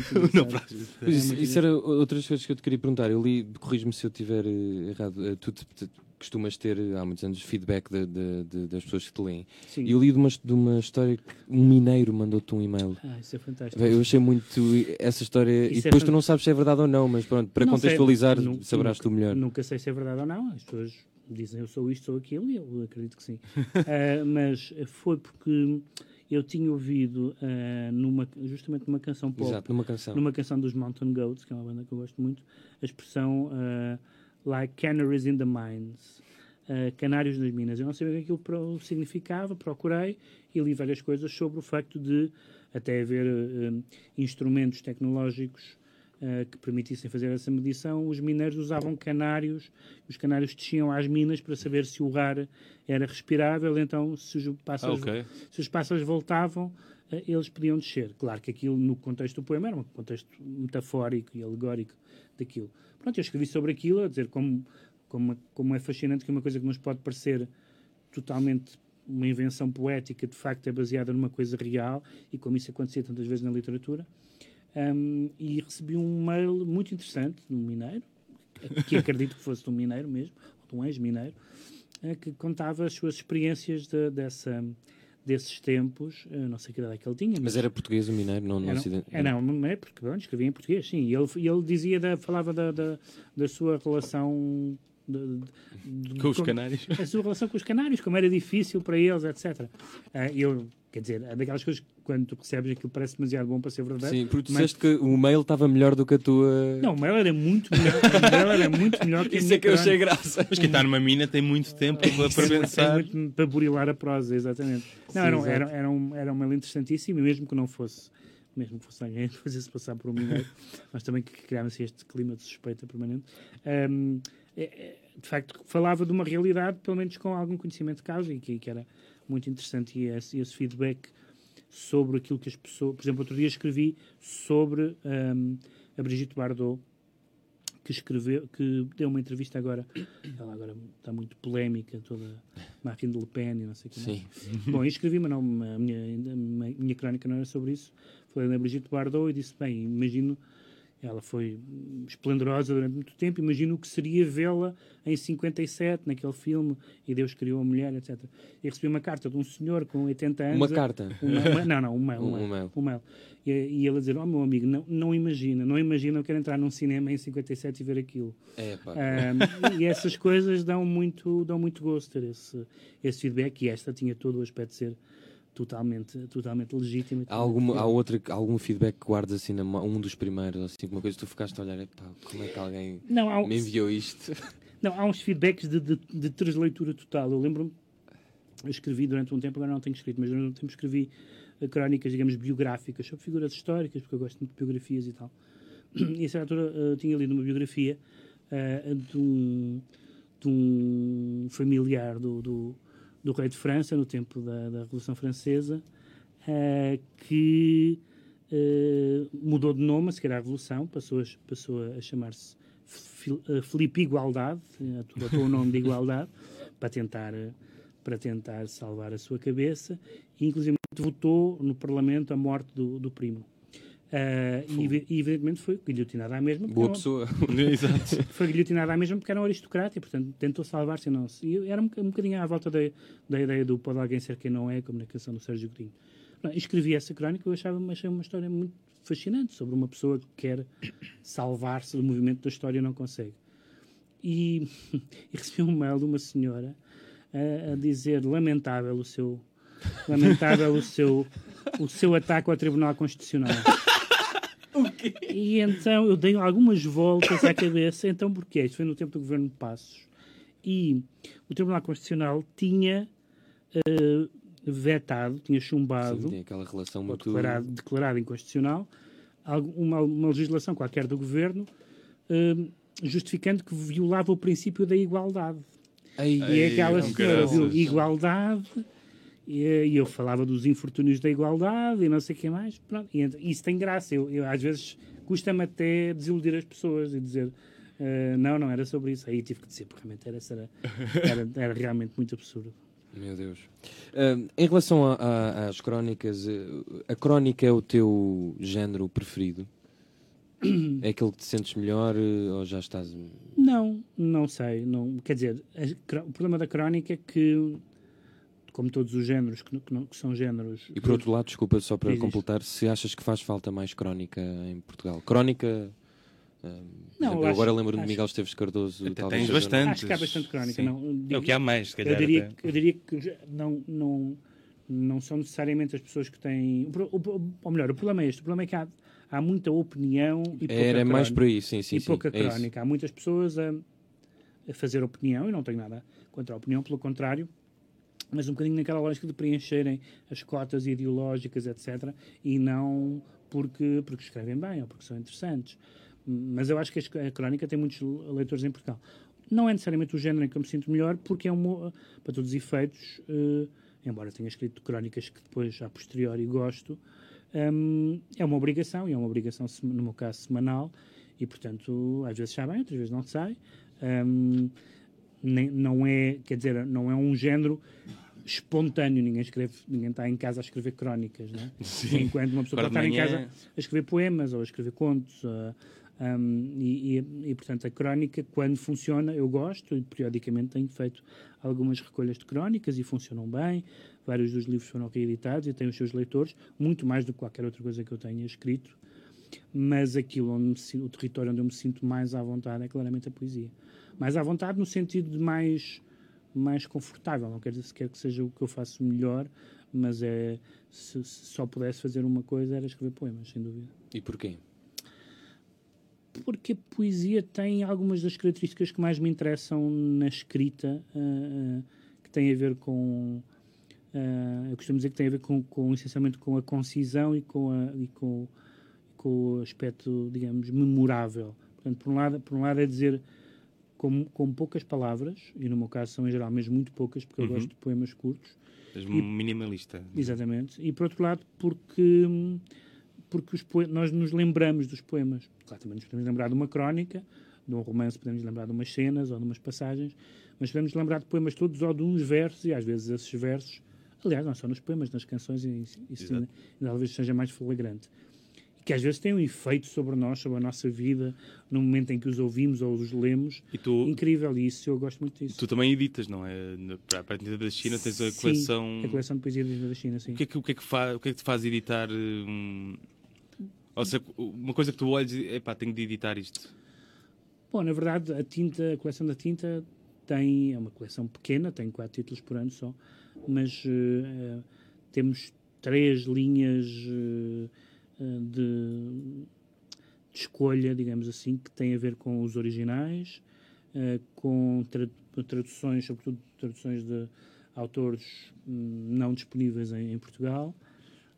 [SPEAKER 2] É isso, isso era outras coisas que eu te queria perguntar. Eu li, corrijo-me se eu estiver eh, errado, eh, tu, tu, tu costumas ter há muitos anos feedback de, de, de, das pessoas que te leem. E eu li de uma, de uma história que um mineiro mandou-te um e-mail.
[SPEAKER 3] Ah, isso é fantástico.
[SPEAKER 2] Eu achei muito essa história. Isso e é depois é tu não sabes se é verdade ou não, mas pronto, para não contextualizar, sei, saberás tu melhor.
[SPEAKER 3] Nunca sei se é verdade ou não. As pessoas dizem eu sou isto, sou aquilo, e eu acredito que sim. uh, mas foi porque eu tinha ouvido uh, numa, justamente numa canção pop,
[SPEAKER 2] Exato, numa canção.
[SPEAKER 3] numa canção dos Mountain Goats, que é uma banda que eu gosto muito, a expressão uh, like canaries in the mines. Uh, canários nas minas. Eu não sabia o que aquilo significava, procurei e li várias coisas sobre o facto de até haver instrumentos tecnológicos uh, que permitissem fazer essa medição. Os mineiros usavam canários, os canários desciam às minas para saber se o ar era respirável, então se os pássaros, okay. se os pássaros voltavam, eles podiam descer. Claro que aquilo, no contexto do poema, era um contexto metafórico e alegórico daquilo. Pronto, eu escrevi sobre aquilo, a dizer como, como, como é fascinante que uma coisa que nos pode parecer totalmente uma invenção poética, de facto é baseada numa coisa real, e como isso acontecia tantas vezes na literatura. Um, e recebi um mail muito interessante de um mineiro, que acredito que fosse de um mineiro mesmo, de um ex-mineiro, uh, que contava as suas experiências de, dessa, desses tempos, uh, não sei que idade é que ele tinha.
[SPEAKER 2] Mas era português o mineiro, não, não
[SPEAKER 3] era,
[SPEAKER 2] ocidente-
[SPEAKER 3] é, não, não é porque bom, escrevia em português, sim. E ele, ele dizia, da, falava da, da, da sua relação de- de-
[SPEAKER 1] Com os
[SPEAKER 3] com-
[SPEAKER 1] canários.
[SPEAKER 3] a sua relação com os canários, como era difícil para eles, etc. Ah, eu, quer dizer, é daquelas coisas que quando tu recebes aquilo parece demasiado bom para ser verdade.
[SPEAKER 2] Sim, porque tu
[SPEAKER 3] mas-
[SPEAKER 2] disseste que o mail estava melhor do que a tua.
[SPEAKER 3] Não, o mail era muito melhor, o mail era muito melhor que
[SPEAKER 2] Isso é que eu achei graça.
[SPEAKER 1] Mas quem está numa mina tem muito tempo para, pensar.
[SPEAKER 3] muito para burilar a prosa, exatamente. Não,
[SPEAKER 2] Sim,
[SPEAKER 3] era, um- era, era, um, era um mail interessantíssimo, e mesmo que não fosse, mesmo que fosse alguém fazer-se passar por um mineiro, nós também que criámos este clima de suspeita permanente. É, de facto, falava de uma realidade, pelo menos com algum conhecimento de causa, e que, que era muito interessante, e esse, esse feedback sobre aquilo que as pessoas. Por exemplo, outro dia escrevi sobre ahm, a Brigitte Bardot, que escreveu, que deu uma entrevista agora, ela agora está muito polémica, toda Marine Le Pen e não sei o que.
[SPEAKER 2] Sim.
[SPEAKER 3] Bom, eu escrevi, mas não, a minha, a minha, minha crónica não era sobre isso. Falei da Brigitte Bardot e disse, bem, imagino, ela foi esplendorosa durante muito tempo, imagino o que seria vê-la em 57, naquele filme, e Deus criou a mulher, etc. E recebi uma carta de um senhor com 80 anos.
[SPEAKER 2] Uma carta.
[SPEAKER 3] uma- uma- não, não, um mail. Um,
[SPEAKER 2] Um- um
[SPEAKER 3] mail, um mail. E, e ele a dizer, oh meu amigo, não, não imagina, não imagina, eu quero entrar num cinema em 57 e ver aquilo.
[SPEAKER 2] É, pá.
[SPEAKER 3] Ahm, e essas coisas dão muito, dão muito gosto ter esse, esse feedback e esta tinha todo o aspecto de ser totalmente, totalmente legítimo. e
[SPEAKER 2] Há, alguma, há outra, algum feedback que guardas assim, na, um dos primeiros, assim, uma coisa que tu ficaste a olhar, como é que alguém
[SPEAKER 3] não, há,
[SPEAKER 2] me enviou isto?
[SPEAKER 3] não, há uns feedbacks de, de, de transleitura total. Eu lembro-me, eu escrevi durante um tempo, agora não tenho escrito, mas durante um tempo escrevi eh, crónicas, digamos, biográficas sobre figuras históricas, porque eu gosto muito de biografias e tal. E a certa altura eh, tinha lido uma biografia eh, de, um, de um familiar do, do, do rei de França, no tempo da, da Revolução Francesa, eh, que eh, mudou de nome a seguir à Revolução, passou a, passou a chamar-se eh, Filipe Igualdade, adotou o nome de Igualdade, para tentar, para tentar salvar a sua cabeça, e inclusive votou no Parlamento a morte do, do primo. Eh, e, evi- e evidentemente foi guilhotinado à mesma.
[SPEAKER 2] Boa pessoa.
[SPEAKER 1] Exato.
[SPEAKER 3] foi guilhotinado à mesma porque era um aristocrata e, portanto, tentou salvar-se e não se. E era um, um bocadinho à volta da, da ideia do pode alguém ser quem não é, como na canção do Sérgio Godinho. Escrevi essa crónica e eu achava, achei uma história muito fascinante sobre uma pessoa que quer salvar-se do movimento da história e não consegue. E, e recebi um mail de uma senhora a, a dizer lamentável o seu lamentável o seu o seu ataque ao Tribunal Constitucional. E então eu dei algumas voltas à cabeça. Então, porquê? Isto foi no tempo do governo de Passos. E o Tribunal Constitucional tinha eh, vetado, tinha chumbado,
[SPEAKER 2] Sim, tem aquela relação muito.
[SPEAKER 3] declarado, declarado inconstitucional, uma, uma legislação qualquer do governo, eh, justificando que violava o princípio da igualdade.
[SPEAKER 2] Ei,
[SPEAKER 3] E é aquela senhora viu igualdade, e, e eu falava dos infortúnios da igualdade e não sei o que mais. Pronto, e isso tem graça. Eu, eu, às vezes custa-me até desiludir as pessoas e dizer eh, não, não era sobre isso. Aí tive que dizer, porque realmente era, era, era, era realmente muito absurdo.
[SPEAKER 2] Meu Deus. Ah, em relação a- a- às crónicas, eh, a crónica é o teu género preferido? É aquele que te sentes melhor eh, ou já estás.
[SPEAKER 3] Não, não sei. Não, quer dizer, a o problema da crónica é que, como todos os géneros que, que não- que são géneros.
[SPEAKER 2] E por outro lado, desculpa só para completar, se achas que faz falta mais crónica em Portugal? Crónica. ah,
[SPEAKER 3] Não,
[SPEAKER 2] agora
[SPEAKER 3] acho-
[SPEAKER 2] lembro de Miguel Esteves Cardoso.
[SPEAKER 1] Até tens bastante.
[SPEAKER 3] Acho que há bastante crónica.
[SPEAKER 1] Sim.
[SPEAKER 3] Não,
[SPEAKER 1] É o que há mais, se calhar.
[SPEAKER 3] Eu diria,
[SPEAKER 1] até.
[SPEAKER 3] que- eu diria que não, não, não são necessariamente as pessoas que têm. o pro- o- Ou melhor, o problema é este: o problema é que há, há muita opinião e pouca
[SPEAKER 2] Era mais
[SPEAKER 3] crónica.
[SPEAKER 2] por aí, sim, sim.
[SPEAKER 3] e
[SPEAKER 2] sim,
[SPEAKER 3] pouca
[SPEAKER 2] é isso.
[SPEAKER 3] crónica. Há muitas pessoas a, a fazer opinião, e não tenho nada contra a opinião, pelo contrário, mas um bocadinho naquela lógica de preencherem as cotas ideológicas, etc., e não porque, porque escrevem bem ou porque são interessantes. Mas eu acho que a crónica tem muitos leitores em Portugal. Não é necessariamente o género em que eu me sinto melhor, porque é um, para todos os efeitos, eh, embora tenha escrito crónicas que depois, a posteriori, gosto, hum, é uma obrigação, e é uma obrigação, no meu caso, semanal, e portanto, às vezes sai bem, outras vezes não sai. Hum, nem- não é, quer dizer, não é um género espontâneo, ninguém escreve, ninguém está em casa a escrever crónicas, não é? Enquanto uma pessoa
[SPEAKER 1] Agora
[SPEAKER 3] pode estar em casa a escrever poemas ou a escrever contos. ah, Um, e, e, e, portanto, a crónica, quando funciona, eu gosto, e periodicamente tenho feito algumas recolhas de crónicas e funcionam bem. Vários dos livros foram reeditados e têm os seus leitores, muito mais do que qualquer outra coisa que eu tenha escrito. Mas aquilo, onde me, o território onde eu me sinto mais à vontade é claramente a poesia. Mais à vontade no sentido de mais, mais confortável. Não quer dizer sequer que seja o que eu faço melhor, mas é se, se só pudesse fazer uma coisa era escrever poemas, sem dúvida.
[SPEAKER 2] E porquê?
[SPEAKER 3] porque a poesia tem algumas das características que mais me interessam na escrita, uh, uh, que tem a ver com. Uh, eu costumo dizer que tem a ver com, com, essencialmente com a concisão e com, a, e com, com o aspecto, digamos, memorável. Portanto, por um lado, por um lado é dizer com, com poucas palavras, e no meu caso são em geral mesmo muito poucas, porque uhum. eu gosto de poemas curtos.
[SPEAKER 1] És minimalista.
[SPEAKER 3] Exatamente. E por outro lado, porque porque os nós nos lembramos dos poemas. Claro, também nos podemos lembrar de uma crónica, de um romance, podemos lembrar de umas cenas ou de umas passagens, mas podemos lembrar de poemas todos ou de uns versos, e às vezes esses versos, aliás, não só nos poemas, nas canções, isso ainda, talvez seja mais flagrante. Que às vezes têm um efeito sobre nós, sobre a nossa vida, no momento em que os ouvimos ou os lemos. E tu, Incrível, e isso eu gosto muito disso.
[SPEAKER 1] Tu também editas, não é? Para a Tinta da China tens a coleção.
[SPEAKER 3] Sim, a coleção de poesia da China, sim.
[SPEAKER 1] O que é que, o que, é que, faz, o que, é que te faz editar um, ou seja, uma coisa que tu olhes e pá, tenho de editar isto.
[SPEAKER 3] Bom, na verdade, a tinta, a coleção da tinta tem, é uma coleção pequena, tem quatro títulos por ano só, mas uh, temos três linhas uh, de, de, escolha, digamos assim, que têm a ver com os originais, uh, com tra traduções, sobretudo traduções de autores um, não disponíveis em, em Portugal,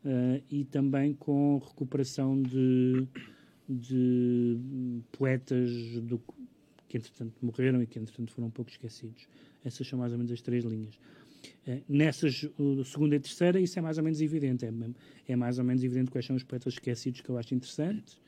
[SPEAKER 3] uh, e também com recuperação de, de poetas do, que entretanto morreram e que entretanto foram um pouco esquecidos. Essas são mais ou menos as três linhas. Uh, nessas, segunda e terceira, isso é mais ou menos evidente. É, é, mais ou menos evidente quais são os poetas esquecidos que eu acho interessantes.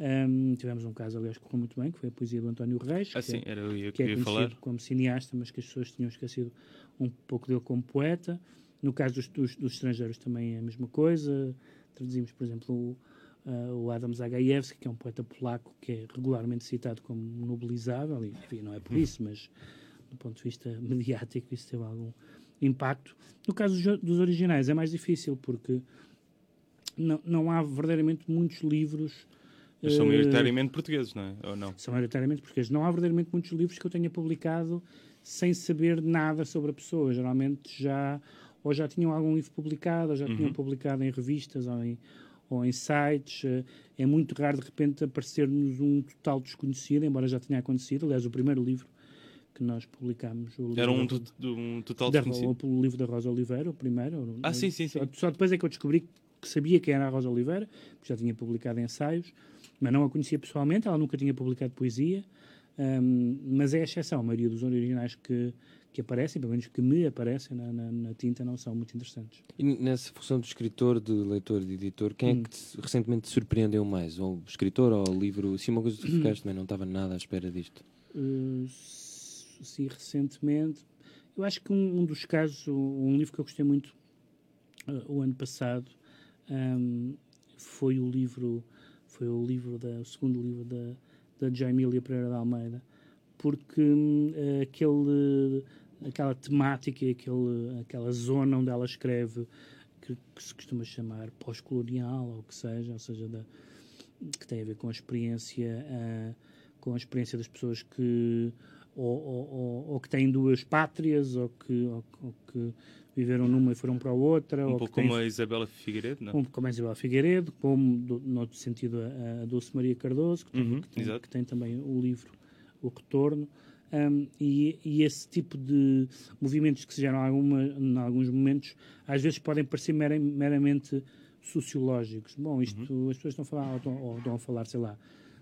[SPEAKER 3] Um, tivemos um caso, aliás, que correu muito bem, que foi a poesia do António Reis,
[SPEAKER 1] ah, que, sim,
[SPEAKER 3] é,
[SPEAKER 1] era eu
[SPEAKER 3] que é
[SPEAKER 1] conhecido falar.
[SPEAKER 3] como cineasta, mas que as pessoas tinham esquecido um pouco dele como poeta. No caso dos, dos, dos, estrangeiros também é a mesma coisa. Traduzimos, por exemplo, o, uh, o Adam Zagajewski, que é um poeta polaco que é regularmente citado como nobilizável, e enfim, não é por isso, mas do ponto de vista mediático isso teve algum impacto. No caso dos, originais é mais difícil, porque não, não há verdadeiramente muitos livros
[SPEAKER 1] mas são maioritariamente portugueses, não é? Ou não?
[SPEAKER 3] São maioritariamente portugueses. Não há verdadeiramente muitos livros que eu tenha publicado sem saber nada sobre a pessoa. Geralmente já ou já tinham algum livro publicado, ou já uhum. tinham publicado em revistas ou em, ou em sites. Eh, é muito raro, de repente, aparecer-nos um total desconhecido, embora já tenha acontecido. Aliás, o primeiro livro que nós publicámos...
[SPEAKER 1] Era um, da, um total da, desconhecido?
[SPEAKER 3] O, livro da Rosa Oliveira, o primeiro.
[SPEAKER 1] Ah, sim, sim, sim.
[SPEAKER 3] Só depois é que eu descobri que sabia que era a Rosa Oliveira, porque já tinha publicado ensaios, mas não a conhecia pessoalmente, ela nunca tinha publicado poesia, um, mas é a exceção. A maioria dos originais que, que aparecem, pelo menos que me aparecem na, na, na, tinta, não são muito interessantes.
[SPEAKER 2] E nessa função de escritor, de leitor, de editor, quem hum. é que te, recentemente te surpreendeu mais? Ou o escritor ou o livro? Se uma coisa que tu ficaste, também não estava nada à espera disto.
[SPEAKER 3] Uh, sim, recentemente. Eu acho que um, um, dos casos, um livro que eu gostei muito uh, o ano passado, um, foi o livro, foi o livro da, o segundo livro da, da Jaimília Pereira de Almeida, porque uh, aquele aquela temática aquele, aquela zona onde ela escreve, que, que se costuma chamar pós-colonial, ou o que seja, ou seja, da, que tem a ver com a experiência, uh, com a experiência das pessoas que ou, ou, ou, ou, que têm duas pátrias, ou que, ou, que viveram numa e foram para a outra.
[SPEAKER 1] Um pouco como a Isabela Figueiredo, não? Um
[SPEAKER 3] pouco como a Isabela Figueiredo, como, do, no outro sentido, a, a Dulce Maria Cardoso, que, uhum, que, tem, que, tem, também o livro O Retorno. Um, e, e, esse tipo de movimentos que se geram alguma, em alguns momentos, às vezes podem parecer meramente sociológicos. Bom, isto uhum. as pessoas estão a falar, ou estão, ou estão a falar, sei lá,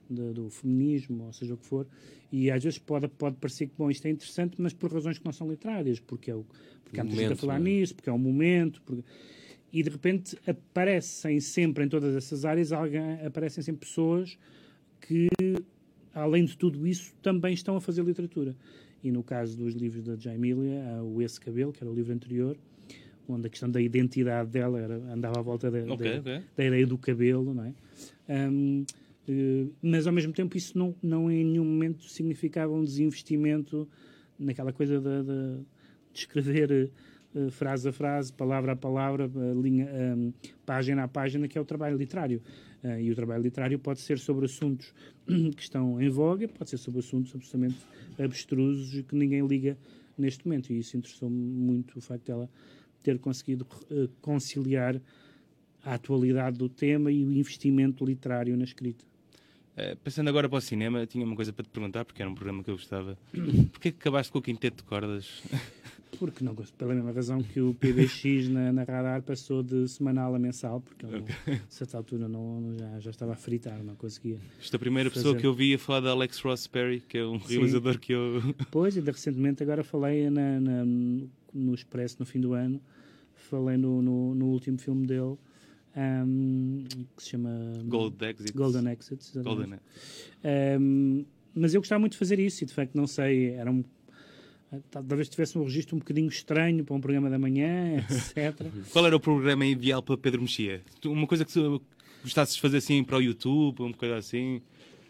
[SPEAKER 3] de, do feminismo, ou seja o que for, e às vezes pode, pode parecer que, bom, isto é interessante, mas por razões que não são literárias, porque, é o, porque há muita gente a falar é? nisso, porque é um momento, porque... e de repente aparecem sempre em todas essas áreas, alguém, aparecem sempre pessoas que além de tudo isso, também estão a fazer literatura. E no caso dos livros da Jaimilia, há o Esse Cabelo, que era o livro anterior, onde a questão da identidade dela era, andava à volta da, okay, da, okay. da, ideia do cabelo, não é? Um, mas ao mesmo tempo isso não, não em nenhum momento significava um desinvestimento naquela coisa de, de, de escrever uh, frase a frase, palavra a palavra, linha, um, página a página, que é o trabalho literário. Uh, e o trabalho literário pode ser sobre assuntos que estão em voga, pode ser sobre assuntos absolutamente abstrusos e que ninguém liga neste momento. E isso interessou-me muito o facto dela ter conseguido conciliar a atualidade do tema e o investimento literário na escrita.
[SPEAKER 1] Uh, pensando agora para o cinema, tinha uma coisa para te perguntar, porque era um programa que eu gostava. Porquê que acabaste com o Quinteto de Cordas?
[SPEAKER 3] Porque não gosto, pela mesma razão que o PBX na, na Radar passou de semanal a mensal, porque eu, okay. a certa altura não, já, já estava a fritar, não conseguia.
[SPEAKER 1] Esta é a primeira fazer. pessoa que eu vi a falar de Alex Ross Perry, que é um Sim. realizador que eu.
[SPEAKER 3] Pois, ainda recentemente agora falei na, na, no Expresso no fim do ano, falei no, no, no último filme dele um, que se chama
[SPEAKER 1] Gold Exits.
[SPEAKER 3] Golden Exits. Golden. Um, mas eu gostava muito de fazer isso e de facto não sei, era um talvez tivesse um registro um bocadinho estranho para um programa da manhã, etc.
[SPEAKER 1] Qual era o programa ideal para Pedro Mexia? Uma coisa que gostasses de fazer assim para o YouTube, uma coisa assim?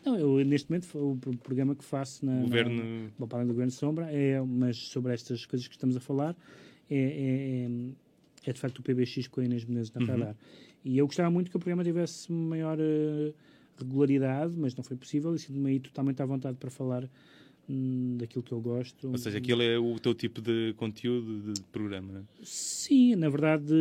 [SPEAKER 3] Não, eu neste momento o programa que faço na,
[SPEAKER 1] governo...
[SPEAKER 3] na, bom, para além do Governo Sombra, é, mas sobre estas coisas que estamos a falar, é, é, é, é de facto o PBX com a Inês Menezes na uhum. Radar. E eu gostava muito que o programa tivesse maior uh, regularidade, mas não foi possível e sinto-me aí totalmente à vontade para falar hum, daquilo que eu gosto.
[SPEAKER 1] Ou seja, aquilo é o teu tipo de conteúdo de programa, não é?
[SPEAKER 3] Sim, na verdade,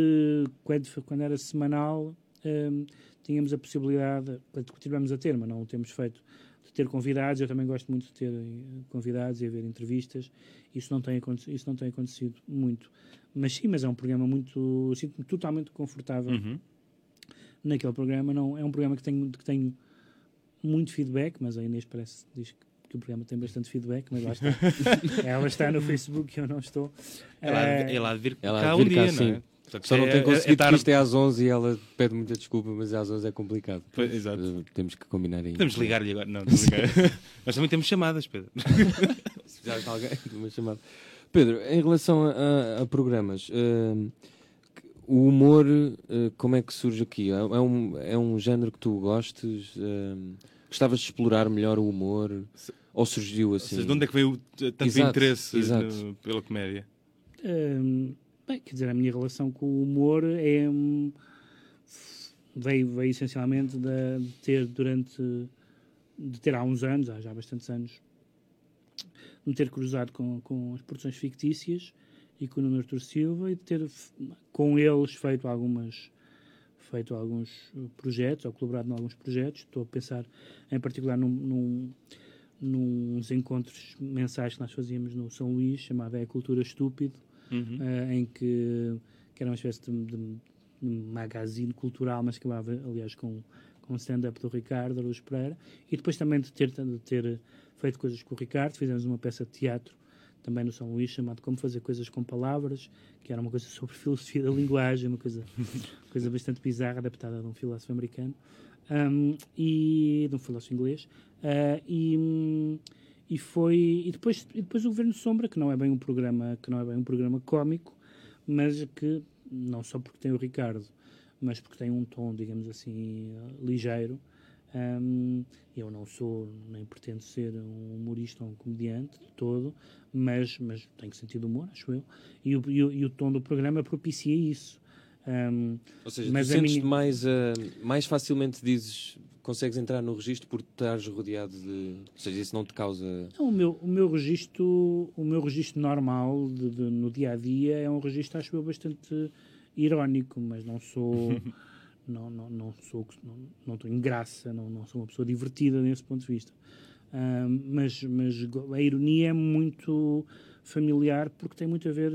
[SPEAKER 3] quando, quando era semanal, um, tínhamos a possibilidade, continuamos a ter, mas não o temos feito, de ter convidados. Eu também gosto muito de ter eh, convidados e haver entrevistas. Isso não tem, isso não tem acontecido muito. Mas sim, mas é um programa muito. Sinto-me totalmente confortável. Uhum naquele programa. Não, é um programa que tenho, que tenho muito feedback, mas a Inês parece diz que, que o programa tem bastante feedback, mas lá está. ela está no Facebook e eu não estou.
[SPEAKER 1] Ela, uh, ela há de vir ela cá um dia, cá, não é?
[SPEAKER 2] Só, Só não é, tem conseguido é, é isto é às 11 e ela pede muita desculpa, mas às 11 é complicado.
[SPEAKER 1] Pois, exato.
[SPEAKER 2] Uh, temos que combinar aí.
[SPEAKER 1] Podemos ligar-lhe agora. Não, Nós também temos chamadas, Pedro.
[SPEAKER 2] Se já está alguém, uma chamada. Pedro, em relação a, a, a programas, uh, o humor, uh, como é que surge aqui? É, é, um, é um género que tu gostes? Uh, gostavas de explorar melhor o humor? Se, ou surgiu assim? Ou seja,
[SPEAKER 1] de onde é que veio tanto exato, interesse exato. No, pela comédia?
[SPEAKER 3] Um, bem, quer dizer, a minha relação com o humor é. Um, veio, veio essencialmente de, de, ter durante. de ter há uns anos, há já bastantes anos, me ter cruzado com, com as produções fictícias e com o Nuno Artur Silva e de ter com eles feito algumas feito alguns projetos ou colaborado em alguns projetos. Estou a pensar em particular num, num, nos encontros mensais que nós fazíamos no São Luís, chamado É Cultura Estúpido, uhum. uh, em que, que era uma espécie de, de, de magazine cultural, mas que acabava, aliás, com, com stand-up do Ricardo Luz Pereira, e depois também de ter, de ter feito coisas com o Ricardo, fizemos uma peça de teatro também no São Luís, chamado Como Fazer Coisas com Palavras, que era uma coisa sobre filosofia da linguagem, uma coisa, coisa bastante bizarra, adaptada de um filósofo americano um, e de um filósofo inglês. Uh, e, e foi e depois e depois o Governo Sombra, que não é bem um programa que não é bem um programa cómico, mas que não só porque tem o Ricardo, mas porque tem um tom, digamos assim, ligeiro um, eu não sou, nem pretendo ser um humorista ou um comediante de todo, mas, mas tenho sentido humor, acho eu. E o, e o, e o tom do programa propicia isso. Um,
[SPEAKER 2] ou seja, mas tu sentes minha... mais, uh, mais facilmente dizes, consegues entrar no registro por estares rodeado de. Ou seja, isso não te causa.
[SPEAKER 3] Não, o meu, o meu registro, o meu registro normal de, de, no dia a dia é um registro, acho eu, bastante irónico, mas não sou. não, não, não sou não, não tenho graça, não, não sou uma pessoa divertida nesse ponto de vista. Uh, mas, mas a ironia é muito familiar porque tem muito a ver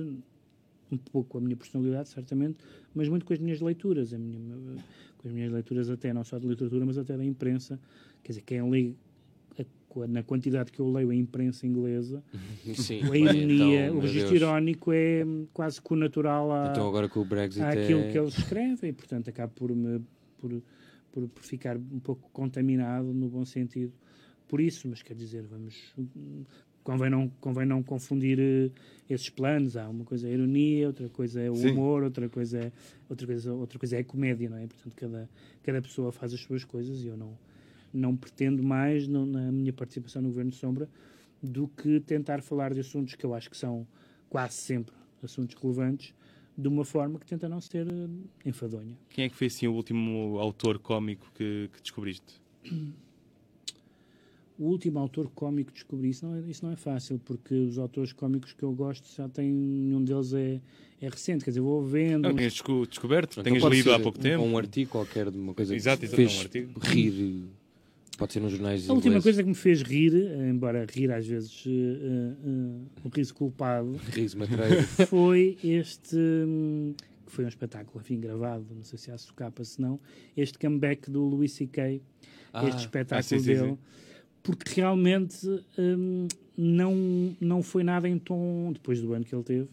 [SPEAKER 3] um pouco com a minha personalidade, certamente, mas muito com as minhas leituras, minha, com as minhas leituras até não só de literatura, mas até da imprensa. Quer dizer, quem lê na quantidade que eu leio a imprensa inglesa, Sim, a ironia, então, o registro irónico é quase natural à,
[SPEAKER 2] então agora com o Brexit
[SPEAKER 3] àquilo
[SPEAKER 2] é...
[SPEAKER 3] que eles escrevem e, portanto, acabo por, me, por, por, por, ficar um pouco contaminado no bom sentido por isso, mas quer dizer, vamos convém não, convém não confundir uh, esses planos. Há uma coisa é a ironia, outra coisa é o Sim. humor, outra coisa é, outra coisa, outra coisa é a comédia, não é? Portanto, cada, cada pessoa faz as suas coisas e eu não não pretendo mais não, na minha participação no Governo de Sombra do que tentar falar de assuntos que eu acho que são quase sempre assuntos relevantes de uma forma que tenta não ser uh, enfadonha.
[SPEAKER 1] Quem é que foi assim o último autor cómico que, que descobriste?
[SPEAKER 3] O último autor cómico que descobri, isso não, é, isso não é fácil, porque os autores cómicos que eu gosto já tem, nenhum deles é, é recente, quer dizer, vou vendo.
[SPEAKER 1] Não, desco descoberto,
[SPEAKER 2] Então
[SPEAKER 1] tenhas
[SPEAKER 2] pode
[SPEAKER 1] lido há pouco
[SPEAKER 2] um,
[SPEAKER 1] tempo.
[SPEAKER 2] Um artigo qualquer de uma coisa
[SPEAKER 1] Exato,
[SPEAKER 2] que
[SPEAKER 1] exato,
[SPEAKER 2] fez
[SPEAKER 1] um artigo.
[SPEAKER 2] rir. Pode ser nos jornais
[SPEAKER 3] A última
[SPEAKER 2] ingleses.
[SPEAKER 3] coisa que me fez rir, embora rir às vezes uh, uh, um riso culpado,
[SPEAKER 2] Riso matreiro.
[SPEAKER 3] foi este. hum, que foi um espetáculo, enfim, gravado, não sei se há socapa, se não, este comeback do Louis C.K.,
[SPEAKER 2] Ah,
[SPEAKER 3] este espetáculo
[SPEAKER 1] ah, sim, sim,
[SPEAKER 3] dele,
[SPEAKER 1] sim.
[SPEAKER 3] porque realmente hum, não, não foi nada em tom, depois do ano que ele teve,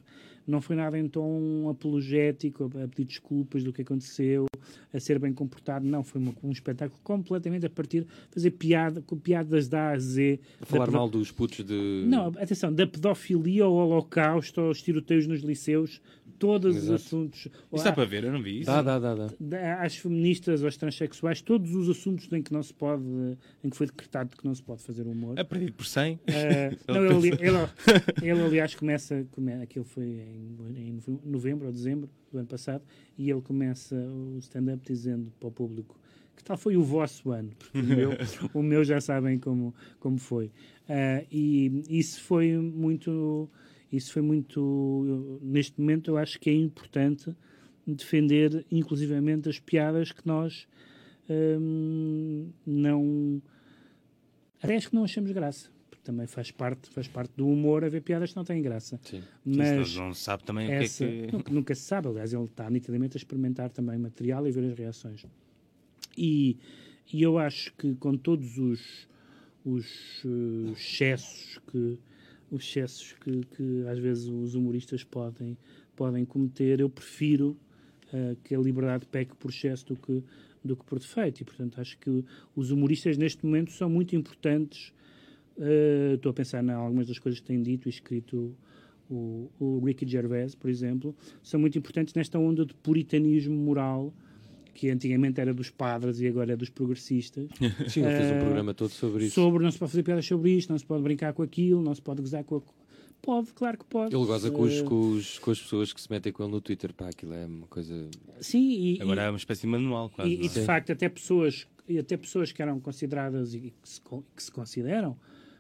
[SPEAKER 3] não foi nada em tom apologético, a pedir desculpas do que aconteceu, a ser bem comportado, não, foi uma- um espetáculo completamente a partir, fazer piada, com piadas da A a Z,
[SPEAKER 2] A falar
[SPEAKER 3] pedo-
[SPEAKER 2] mal dos putos de.
[SPEAKER 3] não, atenção, da pedofilia ao holocausto, aos tiroteios nos liceus, todos os
[SPEAKER 2] Exato.
[SPEAKER 3] assuntos.
[SPEAKER 1] Isso dá para ver, eu não vi isso.
[SPEAKER 2] Dá, dá, dá, dá.
[SPEAKER 3] Às feministas, aos transexuais, todos os assuntos em que não se pode, em que foi decretado que não se pode fazer humor.
[SPEAKER 1] É perdido por 100.
[SPEAKER 3] Eh, não, ele, ali- ele, ele, aliás, começa, come, aquilo foi em, em novembro ou dezembro do ano passado, e ele começa o stand-up dizendo para o público que tal foi o vosso ano, o meu, o meu já sabem como, como foi. Ah, e isso foi muito, isso foi muito, neste momento eu acho que é importante defender inclusivamente as piadas que nós hum, não até acho que não achamos graça também faz parte faz parte do humor haver piadas que não têm graça
[SPEAKER 2] Sim.
[SPEAKER 3] mas
[SPEAKER 1] não sabe também
[SPEAKER 3] essa,
[SPEAKER 1] o que é que.
[SPEAKER 3] nunca, nunca se sabe aliás ele está nitidamente a experimentar também material e ver as reações e, e eu acho que com todos os os eh, excessos que os excessos que, que às vezes os humoristas podem podem cometer eu prefiro eh, que a liberdade peque por excesso do que do que por defeito e portanto acho que os humoristas neste momento são muito importantes Eh, estou a pensar em algumas das coisas que tem dito e escrito o, o Ricky Gervais, por exemplo, são muito importantes nesta onda de puritanismo moral que antigamente era dos padres e agora é dos progressistas.
[SPEAKER 2] Sim, ele fez um
[SPEAKER 3] Eh,
[SPEAKER 2] programa todo sobre isso.
[SPEAKER 3] Sobre não se pode fazer piadas sobre isto, não se pode brincar com aquilo, não se pode gozar com a... Pode, claro que pode.
[SPEAKER 2] Ele goza com, os,
[SPEAKER 3] Eh,
[SPEAKER 2] com, os- com as pessoas que se metem com ele no Twitter. Pá, aquilo é uma coisa.
[SPEAKER 3] Sim, e,
[SPEAKER 1] Agora
[SPEAKER 3] e-
[SPEAKER 1] é uma espécie de manual, quase.
[SPEAKER 3] E, e
[SPEAKER 1] é?
[SPEAKER 3] de facto, até pessoas, e até pessoas que eram consideradas e que se, que se consideram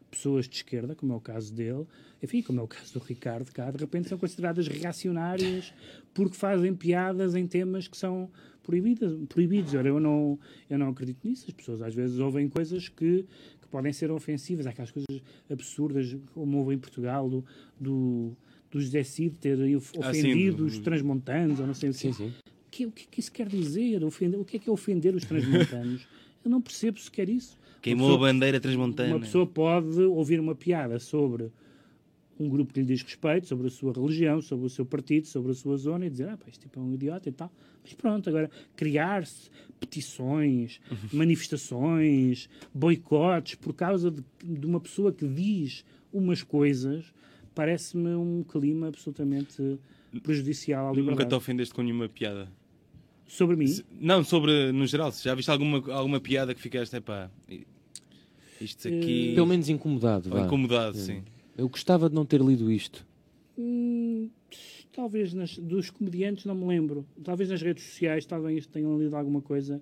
[SPEAKER 3] pessoas de esquerda, como é o caso dele, enfim, como é o caso do Ricardo cá, de repente são consideradas reacionárias porque fazem piadas em temas que são proibidas, proibidos. Ora, eu não, eu não acredito nisso. As pessoas às vezes ouvem coisas que, que podem ser ofensivas. Há aquelas coisas absurdas, como houve em Portugal, do, do, do José Cid ter
[SPEAKER 1] Ah,
[SPEAKER 3] ofendido
[SPEAKER 1] do-
[SPEAKER 3] os transmontanos, ou não sei o
[SPEAKER 2] Sim, sim.
[SPEAKER 3] o que, o que é que isso quer dizer? Ofender, o que é que é ofender os transmontanos? Eu não percebo sequer isso.
[SPEAKER 1] Queimou
[SPEAKER 3] Uma
[SPEAKER 1] a bandeira transmontana.
[SPEAKER 3] Uma pessoa pode ouvir uma piada sobre um grupo que lhe diz respeito, sobre a sua religião, sobre o seu partido, sobre a sua zona e dizer, ah, pá, este tipo é um idiota e tal. Mas pronto, agora criar-se petições, manifestações, boicotes por causa de, de uma pessoa que diz umas coisas, parece-me um clima absolutamente prejudicial à
[SPEAKER 1] Nunca
[SPEAKER 3] liberdade.
[SPEAKER 1] te ofendeste com nenhuma piada.
[SPEAKER 3] Sobre mim?
[SPEAKER 1] Se- Não, sobre, no geral, se já viste alguma, alguma piada que ficaste, epá, isto aqui.
[SPEAKER 2] Pelo menos incomodado. vá.
[SPEAKER 1] incomodado, sim.
[SPEAKER 2] Eu gostava de não ter lido isto.
[SPEAKER 3] Hum, talvez nas, dos comediantes não me lembro. Talvez nas redes sociais talvez tenham lido alguma coisa.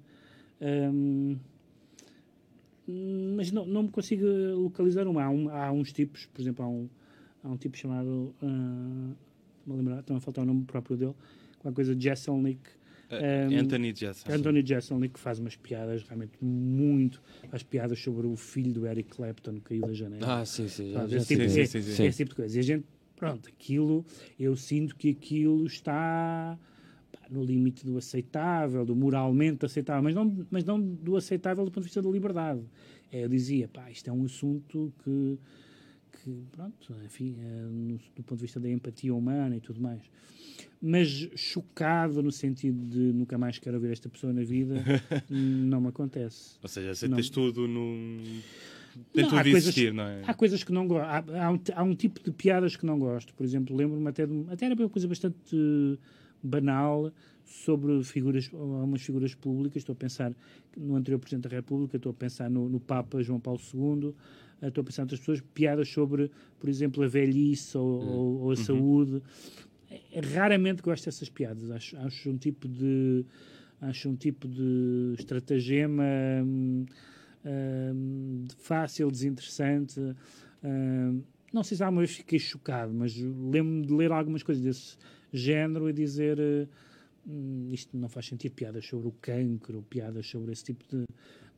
[SPEAKER 3] Hum, mas não, não me consigo localizar uma. Há, um- há uns tipos, por exemplo, há um, há um tipo chamado. ah, não me lembrar, estão a faltar o nome próprio dele. Qualquer coisa, Jesselnick.
[SPEAKER 1] Uh,
[SPEAKER 3] Um,
[SPEAKER 1] Anthony Jessen.
[SPEAKER 3] Anthony que faz umas piadas realmente muito. Faz piadas sobre o filho do Eric Clapton que caiu da janela.
[SPEAKER 2] Ah, sim, sim.
[SPEAKER 3] Esse, tipo,
[SPEAKER 2] bem.
[SPEAKER 3] é-
[SPEAKER 1] sim, sim,
[SPEAKER 2] sim.
[SPEAKER 3] esse tipo de coisa. E a gente, pronto, aquilo, eu sinto que aquilo está no limite do aceitável, do moralmente aceitável, mas não, mas não do aceitável do ponto de vista da liberdade. É, eu dizia, pá, isto é um assunto que, que pronto, enfim, é, no- do ponto de vista da empatia humana e tudo mais. Mas chocado no sentido de nunca mais quero ver esta pessoa na vida, não me acontece.
[SPEAKER 1] Ou seja, aceitas
[SPEAKER 3] Não.
[SPEAKER 1] tudo num. Tem
[SPEAKER 3] Não,
[SPEAKER 1] tudo
[SPEAKER 3] há
[SPEAKER 1] de
[SPEAKER 3] coisas-
[SPEAKER 1] existir, não é?
[SPEAKER 3] Há coisas que não gosto. Há, há um, há um tipo de piadas que não gosto. Por exemplo, lembro-me até de, até era uma coisa bastante eh, banal sobre figuras, algumas figuras públicas. Estou a pensar no anterior Presidente da República, estou a pensar no, no Papa João Paulo II, eh, estou a pensar outras pessoas, piadas sobre, por exemplo, a velhice ou,
[SPEAKER 2] Hum.
[SPEAKER 3] ou, ou a
[SPEAKER 1] Uhum.
[SPEAKER 3] saúde. É- Raramente gosto dessas piadas. Acho, acho um tipo de acho um tipo de estratagema hum, hum, fácil, desinteressante. Hum, não sei se alguma vez fiquei chocado, mas lembro-me de ler algumas coisas desse género e dizer eh, hum, isto não faz sentido. Piadas sobre o cancro, piadas sobre esse tipo de,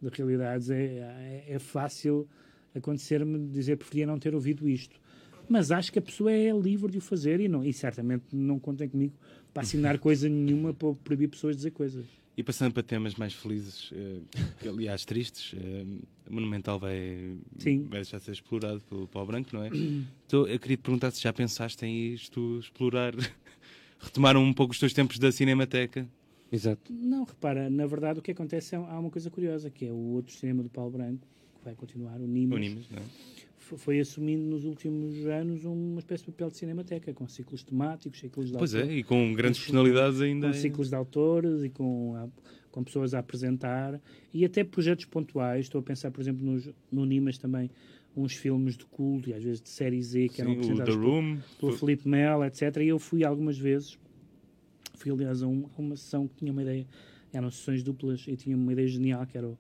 [SPEAKER 3] de realidades. É, é, é fácil acontecer-me dizer preferia não ter ouvido isto. Mas acho que a pessoa é livre de o fazer e, não, e certamente não contem comigo para assinar coisa nenhuma para proibir pessoas de dizer coisas.
[SPEAKER 1] E passando para temas mais felizes, eh, que, aliás tristes, eh, o Monumental vai,
[SPEAKER 3] Sim.
[SPEAKER 1] vai deixar de ser explorado pelo pau branco, não é? então, eu queria te perguntar se já pensaste em isto explorar, retomar um pouco os teus tempos da Cinemateca.
[SPEAKER 2] Exato.
[SPEAKER 3] Não, repara, na verdade o que acontece é há uma coisa curiosa, que é o outro cinema do Paulo Branco, que vai continuar, o Nimas,
[SPEAKER 1] Unimas, não é?
[SPEAKER 3] foi assumindo nos últimos anos uma espécie de papel de cinemateca, com ciclos temáticos, ciclos de
[SPEAKER 1] Pois
[SPEAKER 3] autor-
[SPEAKER 1] é, e com grandes personalidades ainda.
[SPEAKER 3] com ciclos de autores e com, com pessoas a apresentar e até projetos pontuais. Estou a pensar, por exemplo, nos, no Nimas também, uns filmes de culto e às vezes de série Z que eram
[SPEAKER 1] Sim, o The
[SPEAKER 3] apresentados por-
[SPEAKER 1] Room.
[SPEAKER 3] pelo Felipe Mel, etc. E eu fui algumas vezes, fui aliás a, um- a uma sessão que tinha uma ideia, eram sessões duplas e tinha uma ideia genial que era, o,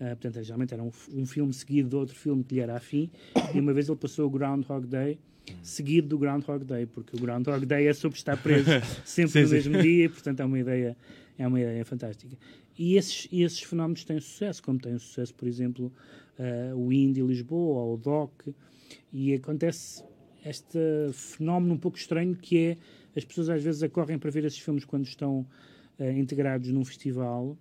[SPEAKER 3] ah, portanto, geralmente era um, um filme seguido de outro filme que lhe era afim e uma vez ele passou o Groundhog Day seguido do Groundhog Day, porque o Groundhog Day é sobre estar preso sempre
[SPEAKER 1] Sim,
[SPEAKER 3] no
[SPEAKER 1] sim.
[SPEAKER 3] mesmo dia e, portanto, é uma ideia, é uma ideia fantástica. E esses, esses fenómenos têm sucesso, como tem sucesso, por exemplo, ah, o Indie Lisboa ou o DOC, e acontece este fenómeno um pouco estranho que é as pessoas às vezes acorrem para ver esses filmes quando estão eh, integrados num festival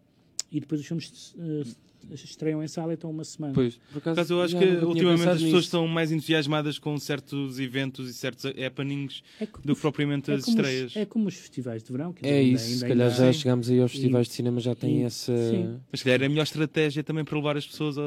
[SPEAKER 3] e depois os filmes eh, estreiam em sala e estão uma semana.
[SPEAKER 2] Pois, por
[SPEAKER 1] Por
[SPEAKER 2] acaso,
[SPEAKER 1] acaso, eu acho que ultimamente as pessoas
[SPEAKER 2] nisso.
[SPEAKER 1] estão mais entusiasmadas com certos eventos e certos happenings
[SPEAKER 3] É como
[SPEAKER 1] do que propriamente
[SPEAKER 3] é
[SPEAKER 1] as
[SPEAKER 3] como os-
[SPEAKER 1] estreias.
[SPEAKER 3] é como os festivais de verão. que
[SPEAKER 2] É
[SPEAKER 3] ainda-
[SPEAKER 2] isso,
[SPEAKER 3] ainda-
[SPEAKER 2] se calhar
[SPEAKER 3] ainda
[SPEAKER 2] já
[SPEAKER 3] há.
[SPEAKER 2] chegámos aí aos festivais
[SPEAKER 3] E-
[SPEAKER 2] de cinema, já tem essa.
[SPEAKER 3] sim.
[SPEAKER 1] Mas se calhar é a melhor estratégia também para levar as pessoas ao,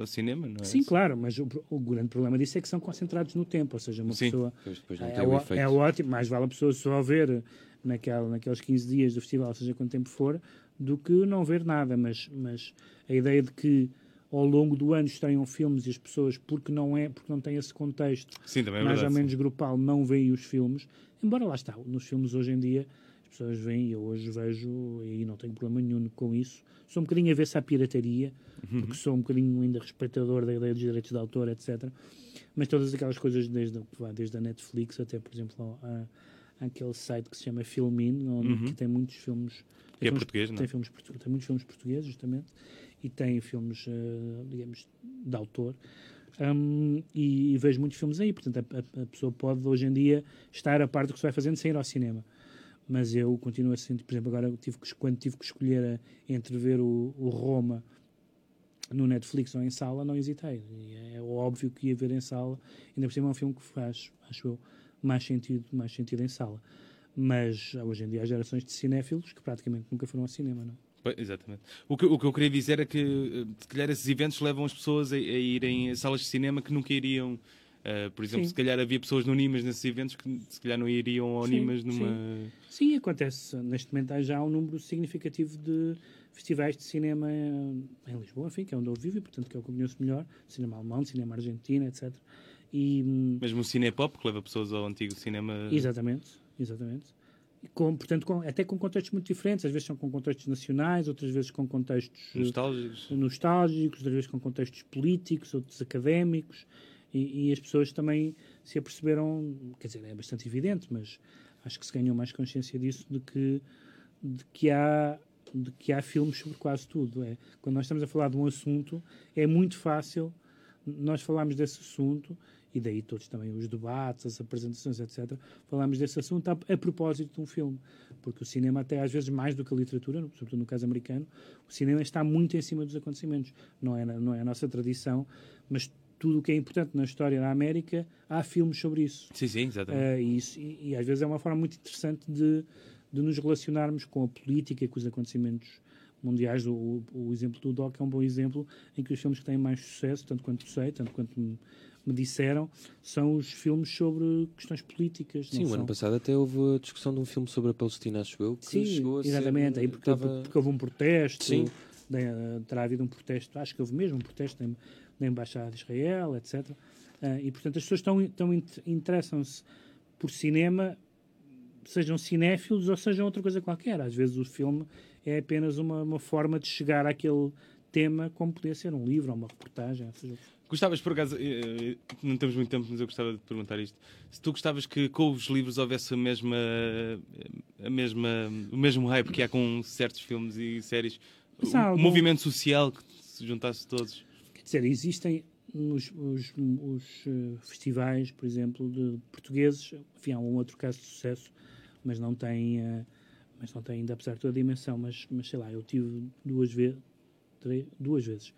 [SPEAKER 1] ao cinema, não é?
[SPEAKER 3] Sim, claro, mas o, o grande problema disso é que são concentrados no tempo, ou seja, uma
[SPEAKER 1] Sim.
[SPEAKER 3] pessoa
[SPEAKER 2] Pois, depois não
[SPEAKER 3] é,
[SPEAKER 2] tem o efeito.
[SPEAKER 3] é ótimo, mais vale a pessoa só ver naquela, naqueles 15 dias do festival, seja quanto tempo for, do que não ver nada. Mas, mas a ideia de que ao longo do ano estreiam filmes e as pessoas, porque não, é, porque não têm esse contexto
[SPEAKER 1] Sim, é
[SPEAKER 3] mais
[SPEAKER 1] verdade.
[SPEAKER 3] ou menos grupal, não veem os filmes, embora lá está, nos filmes hoje em dia as pessoas veem, e eu hoje vejo, e não tenho problema nenhum com isso, sou um bocadinho a ver há pirataria,
[SPEAKER 1] Uhum.
[SPEAKER 3] porque sou um bocadinho ainda respeitador da ideia dos direitos de autor, etc. Mas todas aquelas coisas, desde, desde a Netflix até, por exemplo, a, aquele site que se chama Filmin, onde,
[SPEAKER 1] Uhum.
[SPEAKER 3] que tem muitos filmes.
[SPEAKER 1] É
[SPEAKER 3] tem filmes-
[SPEAKER 1] português, não é?
[SPEAKER 3] tem, filmes, tem muitos filmes portugueses, justamente, e tem filmes, eh, digamos, de autor. Um, e, e vejo muitos filmes aí, portanto, a, a- pessoa pode hoje em dia estar a parte do que se vai fazendo sem ir ao cinema. Mas eu continuo a sentir, por exemplo, agora tive que, quando tive que escolher a- entre ver o, o Roma no Netflix ou em sala, não hesitei. E é óbvio que ia ver em sala, ainda por cima é um filme que faz, acho eu, mais sentido, mais sentido em sala. Mas hoje em dia há gerações de cinéfilos que praticamente nunca foram ao cinema, não?
[SPEAKER 1] Pois, Exatamente. O que, o que eu queria dizer é que, eh, se calhar, esses eventos levam as pessoas a, a irem a salas de cinema que nunca iriam. Eh, por exemplo,
[SPEAKER 3] Sim.
[SPEAKER 1] se calhar havia pessoas no Nimas nesses eventos que se calhar não iriam ao
[SPEAKER 3] Sim,
[SPEAKER 1] Nimas numa.
[SPEAKER 3] Sim, acontece. Neste momento há já um número significativo de festivais de cinema em Lisboa, enfim, que é onde eu vivo e, portanto, que é o que eu conheço melhor. Cinema alemão, cinema argentino, etc. E, hum,
[SPEAKER 1] Mesmo o Cinepop, que leva pessoas ao antigo cinema.
[SPEAKER 3] Exatamente, exatamente. E com, portanto, com- até com contextos muito diferentes. Às vezes são com contextos nacionais, outras vezes com contextos
[SPEAKER 1] nostálgicos.
[SPEAKER 3] nostálgicos, outras vezes com contextos políticos, outros académicos. E, e as pessoas também se aperceberam, quer dizer, é bastante evidente, mas acho que se ganhou mais consciência disso, de que, de que há de que há filmes sobre quase tudo. É, quando nós estamos a falar de um assunto, é muito fácil nós falarmos desse assunto, e daí todos também os debates, as apresentações, etc., falamos desse assunto a, a propósito de um filme. Porque o cinema, até às vezes mais do que a literatura, sobretudo no caso americano, o cinema está muito em cima dos acontecimentos. Não é, não é a nossa tradição, mas tudo o que é importante na história da América, há filmes sobre isso.
[SPEAKER 1] Sim, sim, exatamente.
[SPEAKER 3] Uh, e, isso e, e às vezes é uma forma muito interessante de, de nos relacionarmos com a política com os acontecimentos mundiais. O, o exemplo do Doc é um bom exemplo em que os filmes que têm mais sucesso, tanto quanto sei, tanto quanto me, disseram, são os filmes sobre questões políticas.
[SPEAKER 2] Sim, o
[SPEAKER 3] são...
[SPEAKER 2] ano passado até houve a discussão de um filme sobre a Palestina, acho eu, que
[SPEAKER 3] Sim,
[SPEAKER 2] chegou a
[SPEAKER 3] exatamente,
[SPEAKER 2] ser...
[SPEAKER 3] aí porque,
[SPEAKER 2] estava-
[SPEAKER 3] porque houve um protesto,
[SPEAKER 2] Sim.
[SPEAKER 3] terá havido um protesto, acho que houve mesmo um protesto na, Embaixada de Israel, etc. Ah, e, portanto, as pessoas estão, estão int- interessam-se por cinema, sejam cinéfilos ou sejam outra coisa qualquer. Às vezes o filme é apenas uma, uma forma de chegar àquele tema, como podia ser um livro ou uma reportagem. seja,
[SPEAKER 1] Gostavas, por acaso, eh, eh, não temos muito tempo, mas eu gostava de perguntar isto. Se tu gostavas que com os livros houvesse a mesma, a mesma, o mesmo hype que há com certos filmes e séries, o
[SPEAKER 3] algum-
[SPEAKER 1] movimento social que se juntasse todos.
[SPEAKER 3] Quer dizer, existem os, os- os, eh, festivais, por exemplo, de portugueses, enfim, há um outro caso de sucesso, mas não tem, eh, mas não tem ainda, apesar de toda a dimensão, mas, mas sei lá, eu tive duas vezes, duas vezes,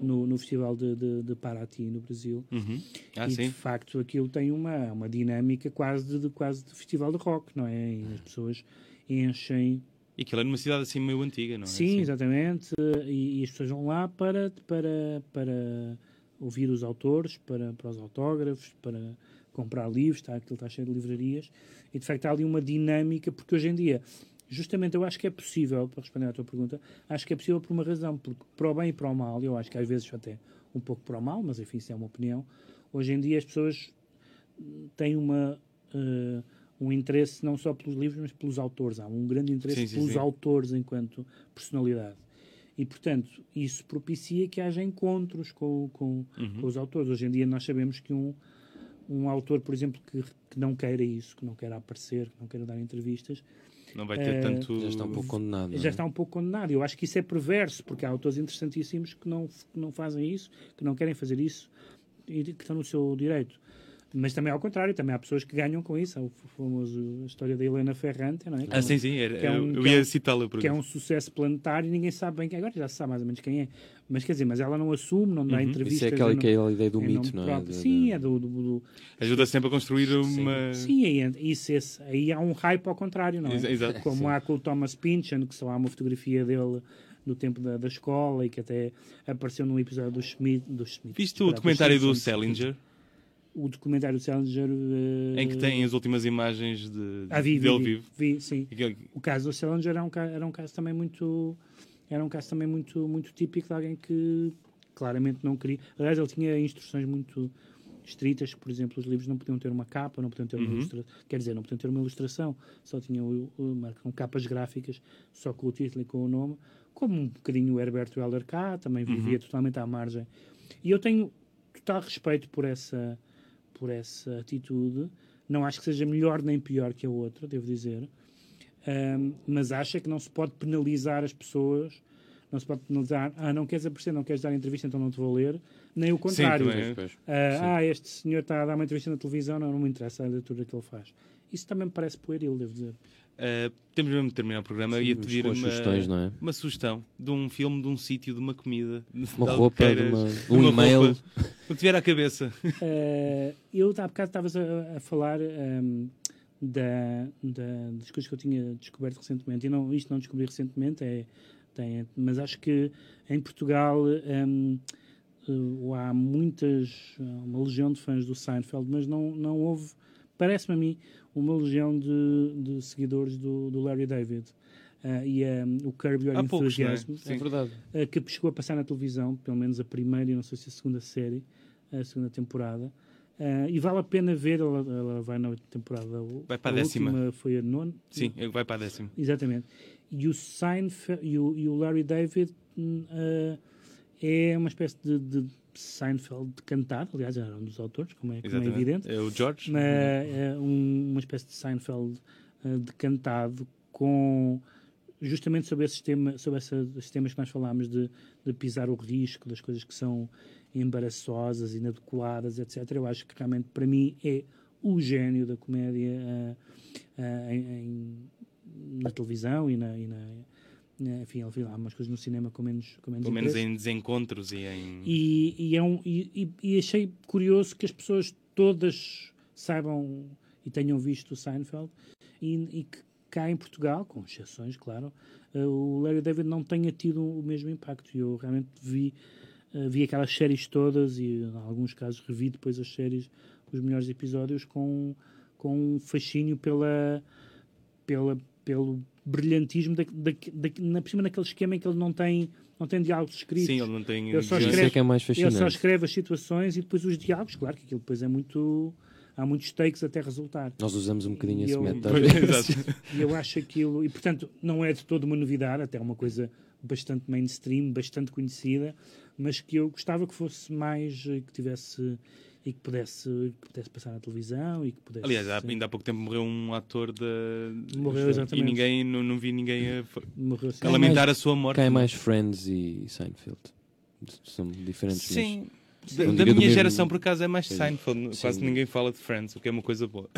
[SPEAKER 3] no, no Festival de, de, de Paraty, no Brasil,
[SPEAKER 1] Uhum. Ah,
[SPEAKER 3] e
[SPEAKER 1] sim.
[SPEAKER 3] de facto aquilo tem uma, uma dinâmica quase de, de- quase de festival de rock, não é? E as pessoas enchem
[SPEAKER 1] E aquilo é numa cidade assim meio antiga, não é?
[SPEAKER 3] Sim,
[SPEAKER 1] Assim.
[SPEAKER 3] exatamente. E, e as pessoas vão lá para, para, para ouvir os autores, para, para os autógrafos, para comprar livros, está, aquilo está cheio de livrarias. E de facto há ali uma dinâmica, porque hoje em dia, justamente eu acho que é possível, para responder à tua pergunta, acho que é possível por uma razão, porque para o bem e para o mal, eu acho que às vezes até um pouco para o mal, mas enfim, isso é uma opinião. Hoje em dia as pessoas têm uma. eh, um interesse não só pelos livros, mas pelos autores. Há um grande interesse
[SPEAKER 1] Sim, sim,
[SPEAKER 3] pelos
[SPEAKER 1] sim.
[SPEAKER 3] autores enquanto personalidade. E, portanto, isso propicia que haja encontros com, com,
[SPEAKER 1] Uhum.
[SPEAKER 3] com os autores. Hoje em dia nós sabemos que um, um autor, por exemplo, que, que não queira isso, que não queira aparecer, que não queira dar entrevistas,
[SPEAKER 1] Não vai ter
[SPEAKER 3] Eh,
[SPEAKER 1] tanto.
[SPEAKER 2] Já está um pouco condenado.
[SPEAKER 3] já
[SPEAKER 2] é?
[SPEAKER 3] está um pouco condenado. Eu acho que isso é perverso, porque há autores interessantíssimos que não, que não fazem isso, que não querem fazer isso e que estão no seu direito. Mas também ao contrário, também há pessoas que ganham com isso. O famoso a história da Helena Ferrante, não é? Que é
[SPEAKER 1] Ah, sim, sim. Era,
[SPEAKER 3] é um-
[SPEAKER 1] eu,
[SPEAKER 3] é
[SPEAKER 1] ia citá-la por
[SPEAKER 3] que é um sucesso planetário e ninguém sabe bem quem agora já se sabe mais ou menos quem é mas quer dizer mas ela não assume não dá
[SPEAKER 1] Uhum.
[SPEAKER 3] entrevistas
[SPEAKER 2] Isso é aquela,
[SPEAKER 3] em
[SPEAKER 2] que é
[SPEAKER 3] nome-
[SPEAKER 2] a ideia do mito, não é?
[SPEAKER 3] próprio. Sim é do, do, do-
[SPEAKER 1] Ajuda sempre a construir uma.
[SPEAKER 3] sim aí, isso, esse, aí há um hype ao contrário não é
[SPEAKER 1] Ex- Exato.
[SPEAKER 3] como há com o Thomas Pynchon que só há uma fotografia dele do tempo da, da escola e que até apareceu num episódio do Schmidt, do Schmidt
[SPEAKER 1] Viste o documentário do. Salinger?
[SPEAKER 3] O documentário do Salinger eh,
[SPEAKER 1] Em que tem as últimas imagens de,
[SPEAKER 3] ah, vi,
[SPEAKER 1] dele
[SPEAKER 3] vi,
[SPEAKER 1] vivo.
[SPEAKER 3] vi, sim O caso do Salinger era um, era um caso também muito era um caso também muito muito típico de alguém que claramente não queria. Aliás, ele tinha instruções muito estritas, por exemplo, os livros não podiam ter uma capa, não podiam ter uma
[SPEAKER 1] Uhum.
[SPEAKER 3] ilustração, quer dizer, não podiam ter uma ilustração, só tinham marcam capas gráficas, só com o título e com o nome, como um bocadinho o Herberto Heller cá, também vivia
[SPEAKER 1] Uhum.
[SPEAKER 3] totalmente à margem. E eu tenho total respeito por essa por essa atitude. Não acho que seja melhor nem pior que a outra, devo dizer. Ahm, mas acha que não se pode penalizar as pessoas, não se pode penalizar, ah, não queres aparecer, não queres dar entrevista, então não te vou ler, nem o contrário.
[SPEAKER 1] também é.
[SPEAKER 2] Pois.
[SPEAKER 3] Ah, ah, este senhor está a dar uma entrevista na televisão, não, não me interessa a leitura que ele faz. Isso também me parece pueril, devo dizer.
[SPEAKER 1] Uh, temos mesmo de terminar o programa.
[SPEAKER 2] Sim,
[SPEAKER 1] ia
[SPEAKER 2] vamos
[SPEAKER 1] pedir uma,
[SPEAKER 2] sugestões, não é?
[SPEAKER 1] uma sugestão de um filme, de um sítio, de uma comida, de
[SPEAKER 2] Uma roupa, de uma-
[SPEAKER 1] de
[SPEAKER 2] um
[SPEAKER 1] uma
[SPEAKER 2] e-mail.
[SPEAKER 1] roupa, o que tiver à cabeça.
[SPEAKER 3] Eh, eu há bocado estavas a, a falar ehm, da, da- das coisas que eu tinha descoberto recentemente. E não, isto não descobri recentemente, é, tem, mas acho que em Portugal ehm, eh, há muitas, uma legião de fãs do Seinfeld, mas não, não houve, parece-me a mim, uma legião de, de seguidores do, do Larry David. Ah, e ehm, o Curb Your
[SPEAKER 1] Há poucos, não é?
[SPEAKER 3] Enthusiasm,
[SPEAKER 1] Sim.
[SPEAKER 2] É verdade.
[SPEAKER 3] uh, que chegou a passar na televisão, pelo menos a primeira e não sei se a segunda série, a segunda temporada. Uh, e vale a pena ver, ela, ela vai na oitava temporada.
[SPEAKER 1] Vai para a décima.
[SPEAKER 3] última foi a nona.
[SPEAKER 1] Sim, vai para a décima.
[SPEAKER 3] Exatamente. E o Seinfeld e o, e o Larry David uh, é uma espécie de, de Seinfeld cantado, aliás, era um dos autores, como é, como é evidente
[SPEAKER 1] É o George.
[SPEAKER 3] mas é um- uma espécie de Seinfeld uh, decantado com justamente sobre esses temas, sobre esses temas que nós falámos de, de pisar o risco, das coisas que são embaraçosas, inadequadas, etc. Eu acho que realmente para mim é o gênio da comédia uh, uh, em- em- na televisão e na, e na- na- enfim, ele fez lá umas coisas no cinema com menos, com menos
[SPEAKER 1] Pelo menos em desencontros e em.
[SPEAKER 3] E, e é um, e, e- e achei curioso que as pessoas todas saibam e tenham visto o Seinfeld e, e que cá em Portugal, com exceções, claro, eh, o Larry David não tenha tido o mesmo impacto. E eu realmente vi uh, vi aquelas séries todas e, em alguns casos, revi depois as séries, os melhores episódios, com, com um fascínio pela, pela, pelo brilhantismo, da, da, da, na, por cima daquele esquema em que ele não tem, não tem diálogos escritos.
[SPEAKER 1] Sim, ele não tem.
[SPEAKER 3] Ele só escreve-
[SPEAKER 2] é que é mais
[SPEAKER 3] Ele só escreve as situações e depois os diálogos, claro que aquilo depois é muito. Há muitos takes até resultar.
[SPEAKER 2] Nós usamos um bocadinho
[SPEAKER 3] E
[SPEAKER 2] esse
[SPEAKER 3] eu-
[SPEAKER 2] método.
[SPEAKER 3] E eu acho aquilo. E portanto, não é de toda uma novidade, até é uma coisa bastante mainstream, bastante conhecida, mas que eu gostava que fosse mais. eh, que tivesse. E que pudesse, que pudesse passar na televisão e que pudesse.
[SPEAKER 1] Aliás, há- ainda há pouco tempo morreu um ator da.
[SPEAKER 3] Morreu,
[SPEAKER 1] E
[SPEAKER 3] exatamente.
[SPEAKER 1] ninguém, não, não vi ninguém a,
[SPEAKER 3] morreu
[SPEAKER 1] a lamentar a sua morte.
[SPEAKER 2] Cá é mais Friends e Seinfeld. São diferentes. mas-
[SPEAKER 1] Sim. Da, da minha
[SPEAKER 2] mesmo-
[SPEAKER 1] geração, por acaso, é mais
[SPEAKER 2] Sim.
[SPEAKER 1] Seinfeld. Quase
[SPEAKER 2] Sim.
[SPEAKER 1] ninguém fala de Friends, o que é uma coisa boa.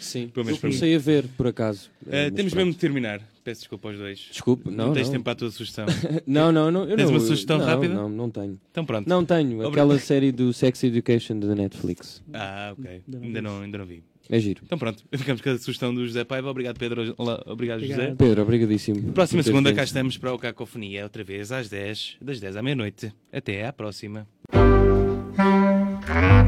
[SPEAKER 2] Sim.
[SPEAKER 1] Pelo menos
[SPEAKER 2] Eu
[SPEAKER 1] para mim.
[SPEAKER 2] comecei a ver, por acaso. Mas
[SPEAKER 1] temos
[SPEAKER 2] pronto.
[SPEAKER 1] mesmo de terminar. Peço desculpa aos dois.
[SPEAKER 2] Desculpe,
[SPEAKER 1] Não,
[SPEAKER 2] não.
[SPEAKER 1] tens
[SPEAKER 2] não.
[SPEAKER 1] tempo para a tua sugestão.
[SPEAKER 2] Não, não, não. Eu
[SPEAKER 1] Tens
[SPEAKER 2] não,
[SPEAKER 1] uma sugestão
[SPEAKER 2] não,
[SPEAKER 1] rápida?
[SPEAKER 2] Não, não tenho.
[SPEAKER 1] Então pronto.
[SPEAKER 2] Não tenho.
[SPEAKER 1] Obrigado.
[SPEAKER 2] Aquela série do Sex Education da Netflix.
[SPEAKER 1] Ah, ok.
[SPEAKER 3] Ainda não
[SPEAKER 1] Ainda
[SPEAKER 3] vi.
[SPEAKER 1] não, vi.
[SPEAKER 2] É giro.
[SPEAKER 1] Então pronto, ficamos com a sugestão do José Paiva. Obrigado, Pedro. Olá, Obrigado, José.
[SPEAKER 3] Obrigado.
[SPEAKER 2] Pedro, obrigadíssimo.
[SPEAKER 1] Próxima segunda cá estamos para o Cacofonia, outra vez às 10, das 10 à meia-noite. Até à próxima. Mm-hmm.